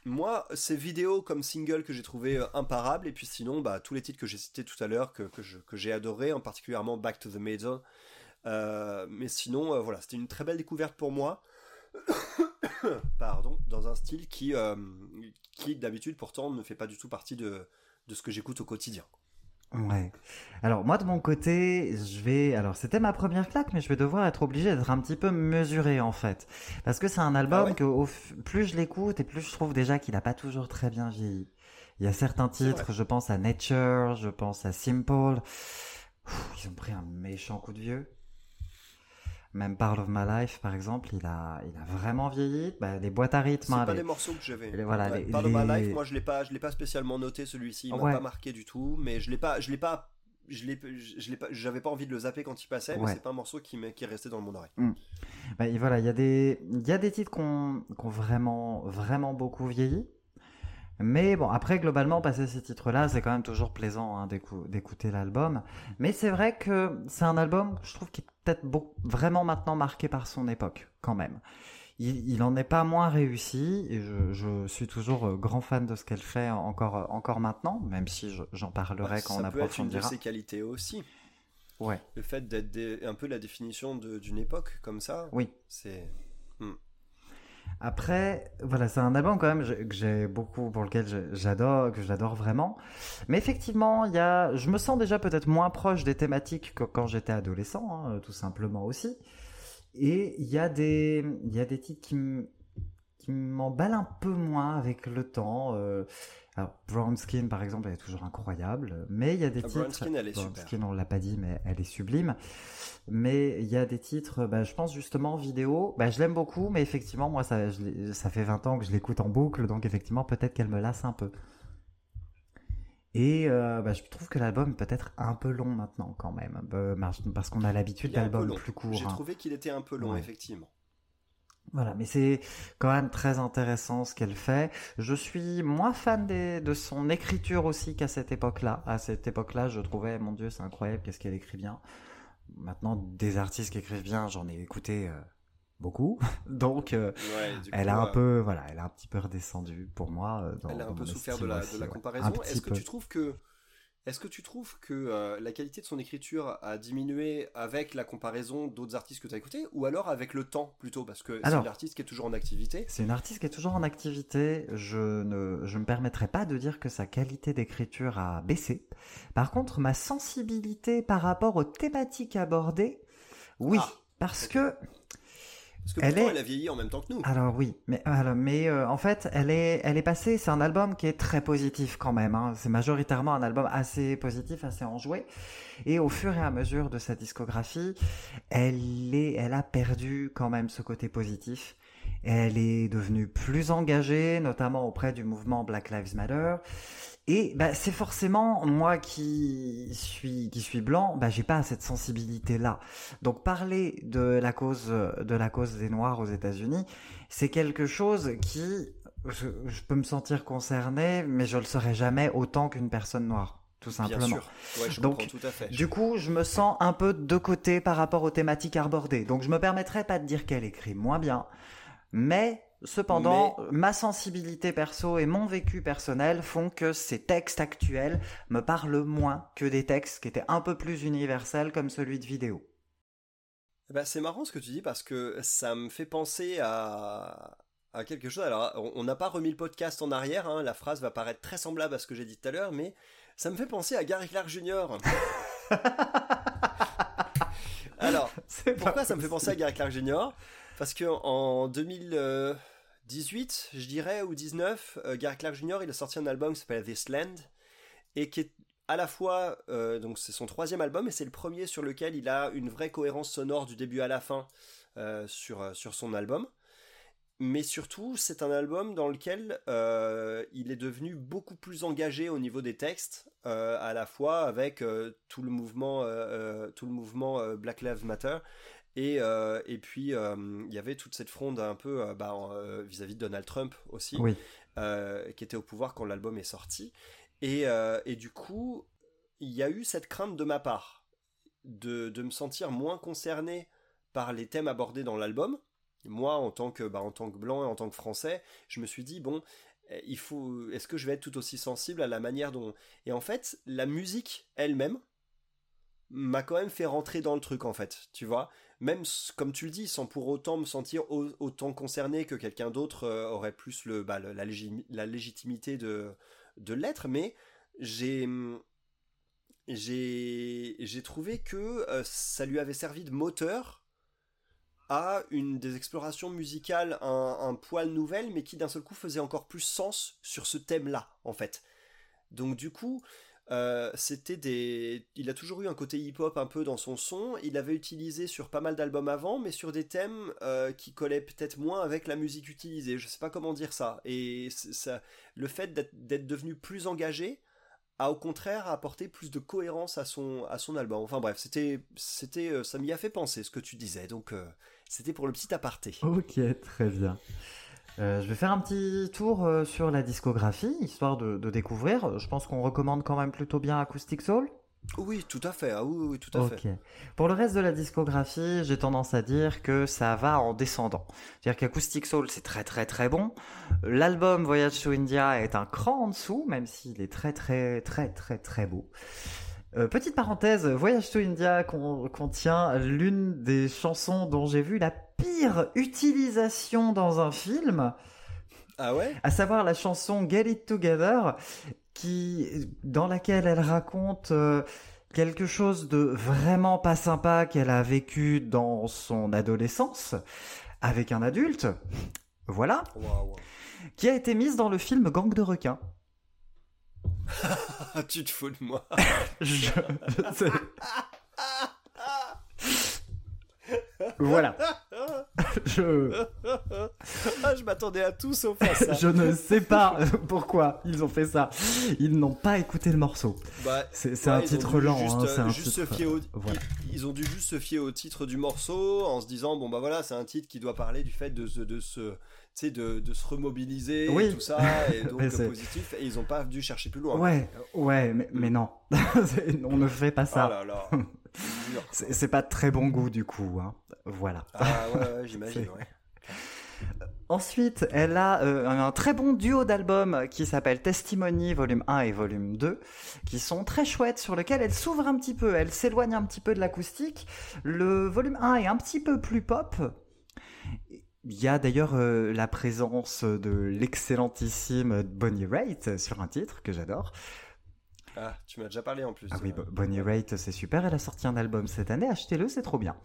Speaker 2: Moi, ces vidéos comme single que j'ai trouvé euh, imparables, et puis sinon, bah, tous les titres que j'ai cités tout à l'heure, que, j'ai adoré, en particulièrement Back to the Middle. Euh, mais sinon, euh, voilà, c'était une très belle découverte pour moi. Pardon, dans un style qui, qui d'habitude pourtant ne fait pas du tout partie de ce que j'écoute au quotidien.
Speaker 1: Ouais. Alors moi de mon côté, je vais. Alors c'était ma première claque, mais je vais devoir être obligé d'être un petit peu mesuré en fait, parce que c'est un album ah que au... plus je l'écoute et plus je trouve déjà qu'il n'a pas toujours très bien vieilli. Il y a certains titres, je pense à Nature, je pense à Simple. ils ont pris un méchant coup de vieux. Même Part of My Life, par exemple, il a, il a vraiment vieilli. Bah, les boîtes à rythme.
Speaker 2: C'est hein, pas les... morceaux que j'avais. Voilà, Part of My Life, moi je l'ai pas, je l'ai pas spécialement noté celui-ci. Il m'a pas marqué du tout, mais je l'ai pas, je l'ai pas, je l'ai, je l'ai pas, j'avais pas envie de le zapper quand il passait, mais c'est pas un morceau qui, qui est resté dans mon oreille.
Speaker 1: Mm. Bah, voilà, il y a des, il y a des titres qui ont vraiment, vraiment beaucoup vieilli. Mais bon, après, globalement, passer ces titres-là, c'est quand même toujours plaisant hein, d'écouter l'album. Mais c'est vrai que c'est un album, je trouve, qui est peut-être vraiment maintenant marqué par son époque, quand même. Il, il en est pas moins réussi, et je, je suis toujours euh, grand fan de ce qu'elle fait encore, encore maintenant, même si j'en parlerai quand on approfondira. Ça peut être une de
Speaker 2: ses qualités aussi.
Speaker 1: Ouais.
Speaker 2: Le fait d'être un peu la définition d'une époque comme ça.
Speaker 1: Oui.
Speaker 2: C'est.
Speaker 1: Après, voilà, c'est un album quand même que j'ai beaucoup, pour lequel j'adore, que j'adore vraiment. Mais effectivement, il y a, je me sens déjà peut-être moins proche des thématiques que quand j'étais adolescent, hein, tout simplement aussi. Et il y a des, il y a des titres qui m'emballent un peu moins avec le temps. Euh, alors, Brown Skin, par exemple, elle est toujours incroyable. Mais il y a des ah, titres. Brown
Speaker 2: Skin, elle est Brown
Speaker 1: Skin, on l'a pas dit, mais elle est sublime. Mais il y a des titres, bah, je pense justement vidéo. Bah, je l'aime beaucoup, mais effectivement, moi, ça, ça fait 20 ans que je l'écoute en boucle, donc effectivement, peut-être qu'elle me lasse un peu. Et euh, bah, je trouve que l'album peut être un peu long maintenant, quand même, bah, parce qu'on a l'habitude d'albums plus courts.
Speaker 2: J'ai hein. trouvé qu'il était un peu long, effectivement.
Speaker 1: Voilà, mais c'est quand même très intéressant ce qu'elle fait. Je suis moins fan de son écriture aussi qu'à cette époque-là. À cette époque-là, je trouvais, mon Dieu, c'est incroyable, qu'est-ce qu'elle écrit bien. Maintenant, des artistes qui écrivent bien, j'en ai écouté euh, beaucoup. Donc, euh, elle a un peu, voilà, elle a un petit peu redescendu pour moi. Euh,
Speaker 2: elle a un peu souffert de la, de la comparaison. Est-ce que tu trouves que est-ce que tu trouves que euh, la qualité de son écriture a diminué avec la comparaison d'autres artistes que tu as écoutés ou alors avec le temps plutôt? Parce que c'est une artiste qui est toujours en activité.
Speaker 1: C'est une artiste qui est toujours en activité. Je ne je me permettrai pas de dire que sa qualité d'écriture a baissé. Par contre, ma sensibilité par rapport aux thématiques abordées, oui. Ah, parce que
Speaker 2: parce que elle, est... elle a vieilli en même temps que nous.
Speaker 1: Alors oui, mais, mais euh, en fait, elle est, elle est passée. C'est un album qui est très positif quand même. Hein. C'est majoritairement un album assez positif, assez enjoué. Et au fur et à mesure de sa discographie, elle est, elle a perdu quand même ce côté positif. Elle est devenue plus engagée, notamment auprès du mouvement Black Lives Matter. Et bah, c'est forcément moi qui suis qui suis blanc, bah j'ai pas cette sensibilité là. Donc parler de la cause de la cause des noirs aux États-Unis, c'est quelque chose qui je, peux me sentir concerné, mais je le serai jamais autant qu'une personne noire. Tout simplement. Bien
Speaker 2: sûr. Ouais, je Donc, tout à fait.
Speaker 1: du coup, je me sens un peu de côté par rapport aux thématiques abordées. Donc, je me permettrai pas de dire qu'elle écrit moins bien, mais Cependant, ma sensibilité perso et mon vécu personnel font que ces textes actuels me parlent moins que des textes qui étaient un peu plus universels comme celui de vidéo.
Speaker 2: Bah, c'est marrant ce que tu dis parce que ça me fait penser à, à quelque chose. Alors, on n'a pas remis le podcast en arrière, hein. la phrase va paraître très semblable à ce que j'ai dit tout à l'heure, mais ça me fait penser à Gary Clark Jr. Alors, pourquoi ça me fait penser à Gary Clark Jr. Parce que en 2018, je dirais, ou 19, euh, Gary Clark Jr. il a sorti un album qui s'appelle This Land et qui est à la fois, euh, donc c'est son troisième album et c'est le premier sur lequel il a une vraie cohérence sonore du début à la fin euh, sur, sur son album. Mais surtout, c'est un album dans lequel il est devenu beaucoup plus engagé au niveau des textes, à la fois avec tout le mouvement, tout le mouvement Black Lives Matter, et, euh, et puis, euh, il y avait toute cette fronde un peu euh, bah, vis-à-vis de Donald Trump aussi, qui était au pouvoir quand l'album est sorti. Et, et, du coup, il y a eu cette crainte de ma part de, de, me sentir moins concerné par les thèmes abordés dans l'album. Moi, en tant que bah, en tant que blanc et en tant que français, je me suis dit bon, il faut. Est-ce que je vais être tout aussi sensible à la manière dont Et en fait, la musique elle-même m'a quand même fait rentrer dans le truc en fait, tu vois même comme tu le dis, sans pour autant me sentir autant concerné que quelqu'un d'autre euh, aurait plus le, bah, la, légitimité de, de l'être, mais j'ai j'ai trouvé que euh, ça lui avait servi de moteur à une des explorations musicales un, un poil nouvelle, mais qui d'un seul coup faisait encore plus sens sur ce thème-là, en fait. Donc du coup, euh, c'était des. Il a toujours eu un côté hip-hop un peu dans son son. Il l'avait utilisé sur pas mal d'albums avant, mais sur des thèmes euh, qui collaient peut-être moins avec la musique utilisée. Je sais pas comment dire ça. Et ça, le fait d'être devenu plus engagé a au contraire apporté plus de cohérence à son, à son album. Enfin bref, c'était, c'était, euh, ça m'y a fait penser ce que tu disais. Donc c'était pour le petit aparté.
Speaker 1: Ok, très bien. Euh, je vais faire un petit tour euh, sur la discographie, histoire de, découvrir. Je pense qu'on recommande quand même plutôt bien Acoustic Soul.
Speaker 2: Oui, tout à fait. Ah oui, oui, tout à fait.
Speaker 1: Pour le reste de la discographie, j'ai tendance à dire que ça va en descendant. C'est-à-dire qu'Acoustic Soul, c'est très très très bon. L'album Voyage to India est un cran en dessous, même s'il est très très très très très beau. Euh, petite parenthèse, Voyage to India contient l'une des chansons dont j'ai vu la pire utilisation dans un film.
Speaker 2: Ah ouais?
Speaker 1: À savoir la chanson Get It Together, qui, dans laquelle elle raconte euh, quelque chose de vraiment pas sympa qu'elle a vécu dans son adolescence avec un adulte. Voilà. Qui a été mise dans le film Gang de requins.
Speaker 2: tu te fous de moi.
Speaker 1: je, sais. voilà. je...
Speaker 2: ah, je m'attendais à tout sauf à ça.
Speaker 1: je ne sais pas pourquoi ils ont fait ça. Ils n'ont pas écouté le morceau.
Speaker 2: Bah,
Speaker 1: c'est ouais, un titre lent.
Speaker 2: Juste,
Speaker 1: hein, un
Speaker 2: juste
Speaker 1: titre...
Speaker 2: se fier au... voilà. Ils, ont dû juste se fier au titre du morceau en se disant bon bah voilà c'est un titre qui doit parler du fait de, de, de se de, de, se remobiliser
Speaker 1: oui.
Speaker 2: et tout ça et donc positif et ils ont pas dû chercher plus loin.
Speaker 1: Ouais ouais mais, mais non on ne fait pas ça.
Speaker 2: Oh là là.
Speaker 1: c'est pas de très bon goût du coup hein. voilà.
Speaker 2: Ah ouais, ouais j'imagine ouais.
Speaker 1: Ensuite, elle a euh, un très bon duo d'albums qui s'appelle Testimony volume 1 et volume 2, qui sont très chouettes, sur lequel elle s'ouvre un petit peu, elle s'éloigne un petit peu de l'acoustique. Le volume 1 est un petit peu plus pop. Il y a d'ailleurs euh, la présence de l'excellentissime Bonnie Raitt sur un titre que j'adore.
Speaker 2: Ah, tu m'as déjà parlé en plus.
Speaker 1: Ah oui, Bonnie Raitt, c'est super. Elle a sorti un album cette année. Achetez-le, c'est trop bien.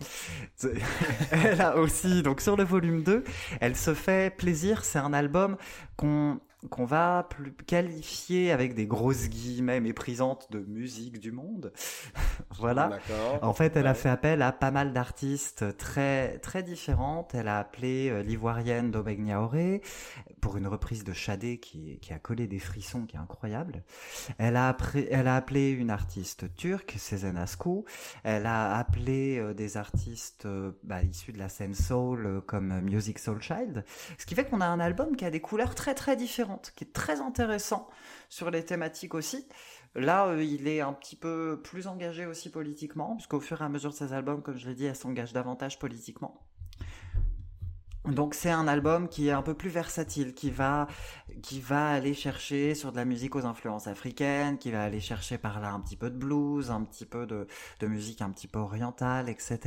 Speaker 1: elle a aussi, donc sur le volume 2, elle se fait plaisir. C'est un album qu'on qu'on va plus qualifier avec des grosses guillemets méprisantes de musique du monde. voilà. En fait, elle ouais. a fait appel à pas mal d'artistes très très différentes. Elle a appelé euh, l'ivoirienne Dobeg Niaoré pour une reprise de Shadé qui, a collé des frissons qui est incroyable. Elle a, appelé une artiste turque, Sezen Askou. Elle a appelé euh, des artistes euh, bah, issus de la scène soul euh, comme Music Soul Child. Ce qui fait qu'on a un album qui a des couleurs très très différentes qui est très intéressant sur les thématiques aussi. Là, il est un petit peu plus engagé aussi politiquement, puisqu'au fur et à mesure de ses albums, comme je l'ai dit, elle s'engage davantage politiquement. Donc c'est un album qui est un peu plus versatile, qui va, qui va aller chercher sur de la musique aux influences africaines, qui va aller chercher par là un petit peu de blues, un petit peu de, de musique un petit peu orientale, etc.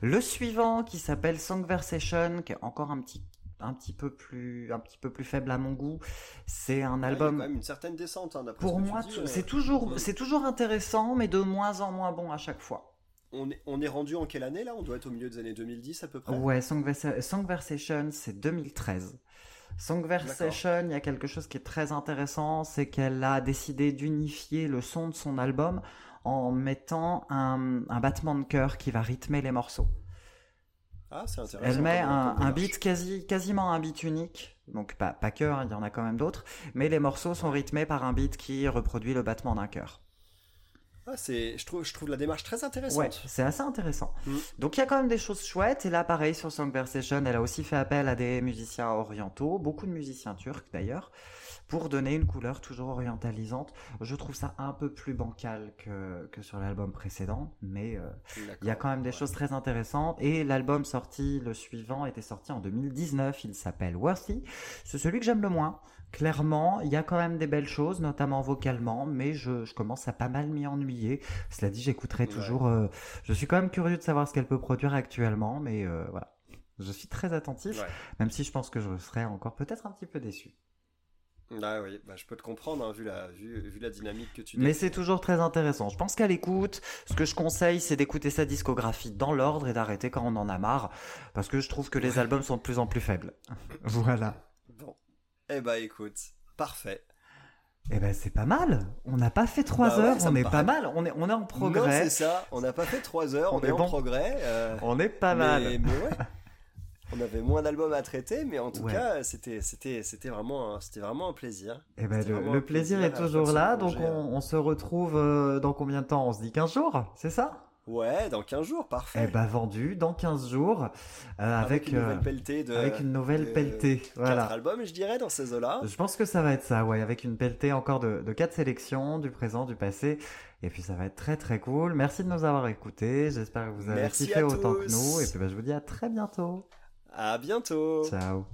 Speaker 1: Le suivant qui s'appelle Songversation, qui est encore un petit un petit peu plus un petit peu plus faible à mon goût c'est un album
Speaker 2: il y a quand même une certaine descente hein,
Speaker 1: pour moi c'est toujours c'est toujours intéressant mais de moins en moins bon à chaque fois
Speaker 2: on est, on est rendu en quelle année là? On doit être au milieu des années 2010 à peu près?
Speaker 1: Ouais Songversation c'est 2013 Songversation, il y a quelque chose qui est très intéressant, c'est qu'elle a décidé d'unifier le son de son album en mettant un, un battement de cœur qui va rythmer les morceaux.
Speaker 2: Ah,
Speaker 1: Elle met un, un, beat quasi, quasiment un beat unique, donc pas, pas que, hein, il y en a quand même d'autres, mais les morceaux sont rythmés par un beat qui reproduit le battement d'un cœur.
Speaker 2: Ah, c'est, je trouve, je trouve la démarche très intéressante.
Speaker 1: Ouais, c'est assez intéressant. Mm. Donc il y a quand même des choses chouettes. Et là, pareil sur Songversation, elle a aussi fait appel à des musiciens orientaux, beaucoup de musiciens turcs d'ailleurs, pour donner une couleur toujours orientalisante. Je trouve ça un peu plus bancal que, que sur l'album précédent, mais euh, il y a quand même des ouais. choses très intéressantes. Et l'album sorti, le suivant, était sorti en 2019. Il s'appelle Worthy. C'est celui que j'aime le moins. Clairement, il y a quand même des belles choses, notamment vocalement, mais je, je commence à pas mal m'y ennuyer. Cela dit, j'écouterai toujours. Euh, je suis quand même curieux de savoir ce qu'elle peut produire actuellement, mais euh, voilà. Je suis très attentif, ouais. même si je pense que je serai encore peut-être un petit peu déçu.
Speaker 2: Ah oui, bah, je peux te comprendre hein, vu, la, vu, vu, la dynamique que tu
Speaker 1: Mais c'est toujours très intéressant. Je pense qu'à l'écoute, ce que je conseille, c'est d'écouter sa discographie dans l'ordre et d'arrêter quand on en a marre, parce que je trouve que les albums sont de plus en plus faibles. voilà.
Speaker 2: Eh bah écoute, parfait.
Speaker 1: Eh ben c'est pas mal. On n'a pas fait trois bah heures, ouais, on est paraît... pas mal. On est on est en progrès.
Speaker 2: c'est ça. On n'a pas fait trois heures, on, on est, est bon. en progrès. Euh...
Speaker 1: On est pas mal.
Speaker 2: Mais, mais ouais. on avait moins d'albums à traiter, mais en tout ouais. cas, c'était c'était c'était vraiment c'était vraiment un plaisir.
Speaker 1: Et ben le, le plaisir, plaisir, est toujours là, donc on, on, se retrouve euh, dans combien de temps? On se dit 15 jours, c'est ça?
Speaker 2: Ouais, dans 15 jours, parfait.
Speaker 1: Eh ben vendu dans 15 jours euh, avec,
Speaker 2: avec, une nouvelle pelletée de
Speaker 1: avec une nouvelle de, pelletée, voilà.
Speaker 2: Quatre albums, je dirais dans ces eaux-là.
Speaker 1: Je pense que ça va être ça, ouais, avec une pelletée encore de de quatre sélections du présent, du passé. Et puis ça va être très très cool. Merci de nous avoir écoutés. J'espère que vous avez
Speaker 2: Merci
Speaker 1: kiffé autant que nous. Et puis bah, je vous dis à très bientôt.
Speaker 2: À bientôt.
Speaker 1: Ciao.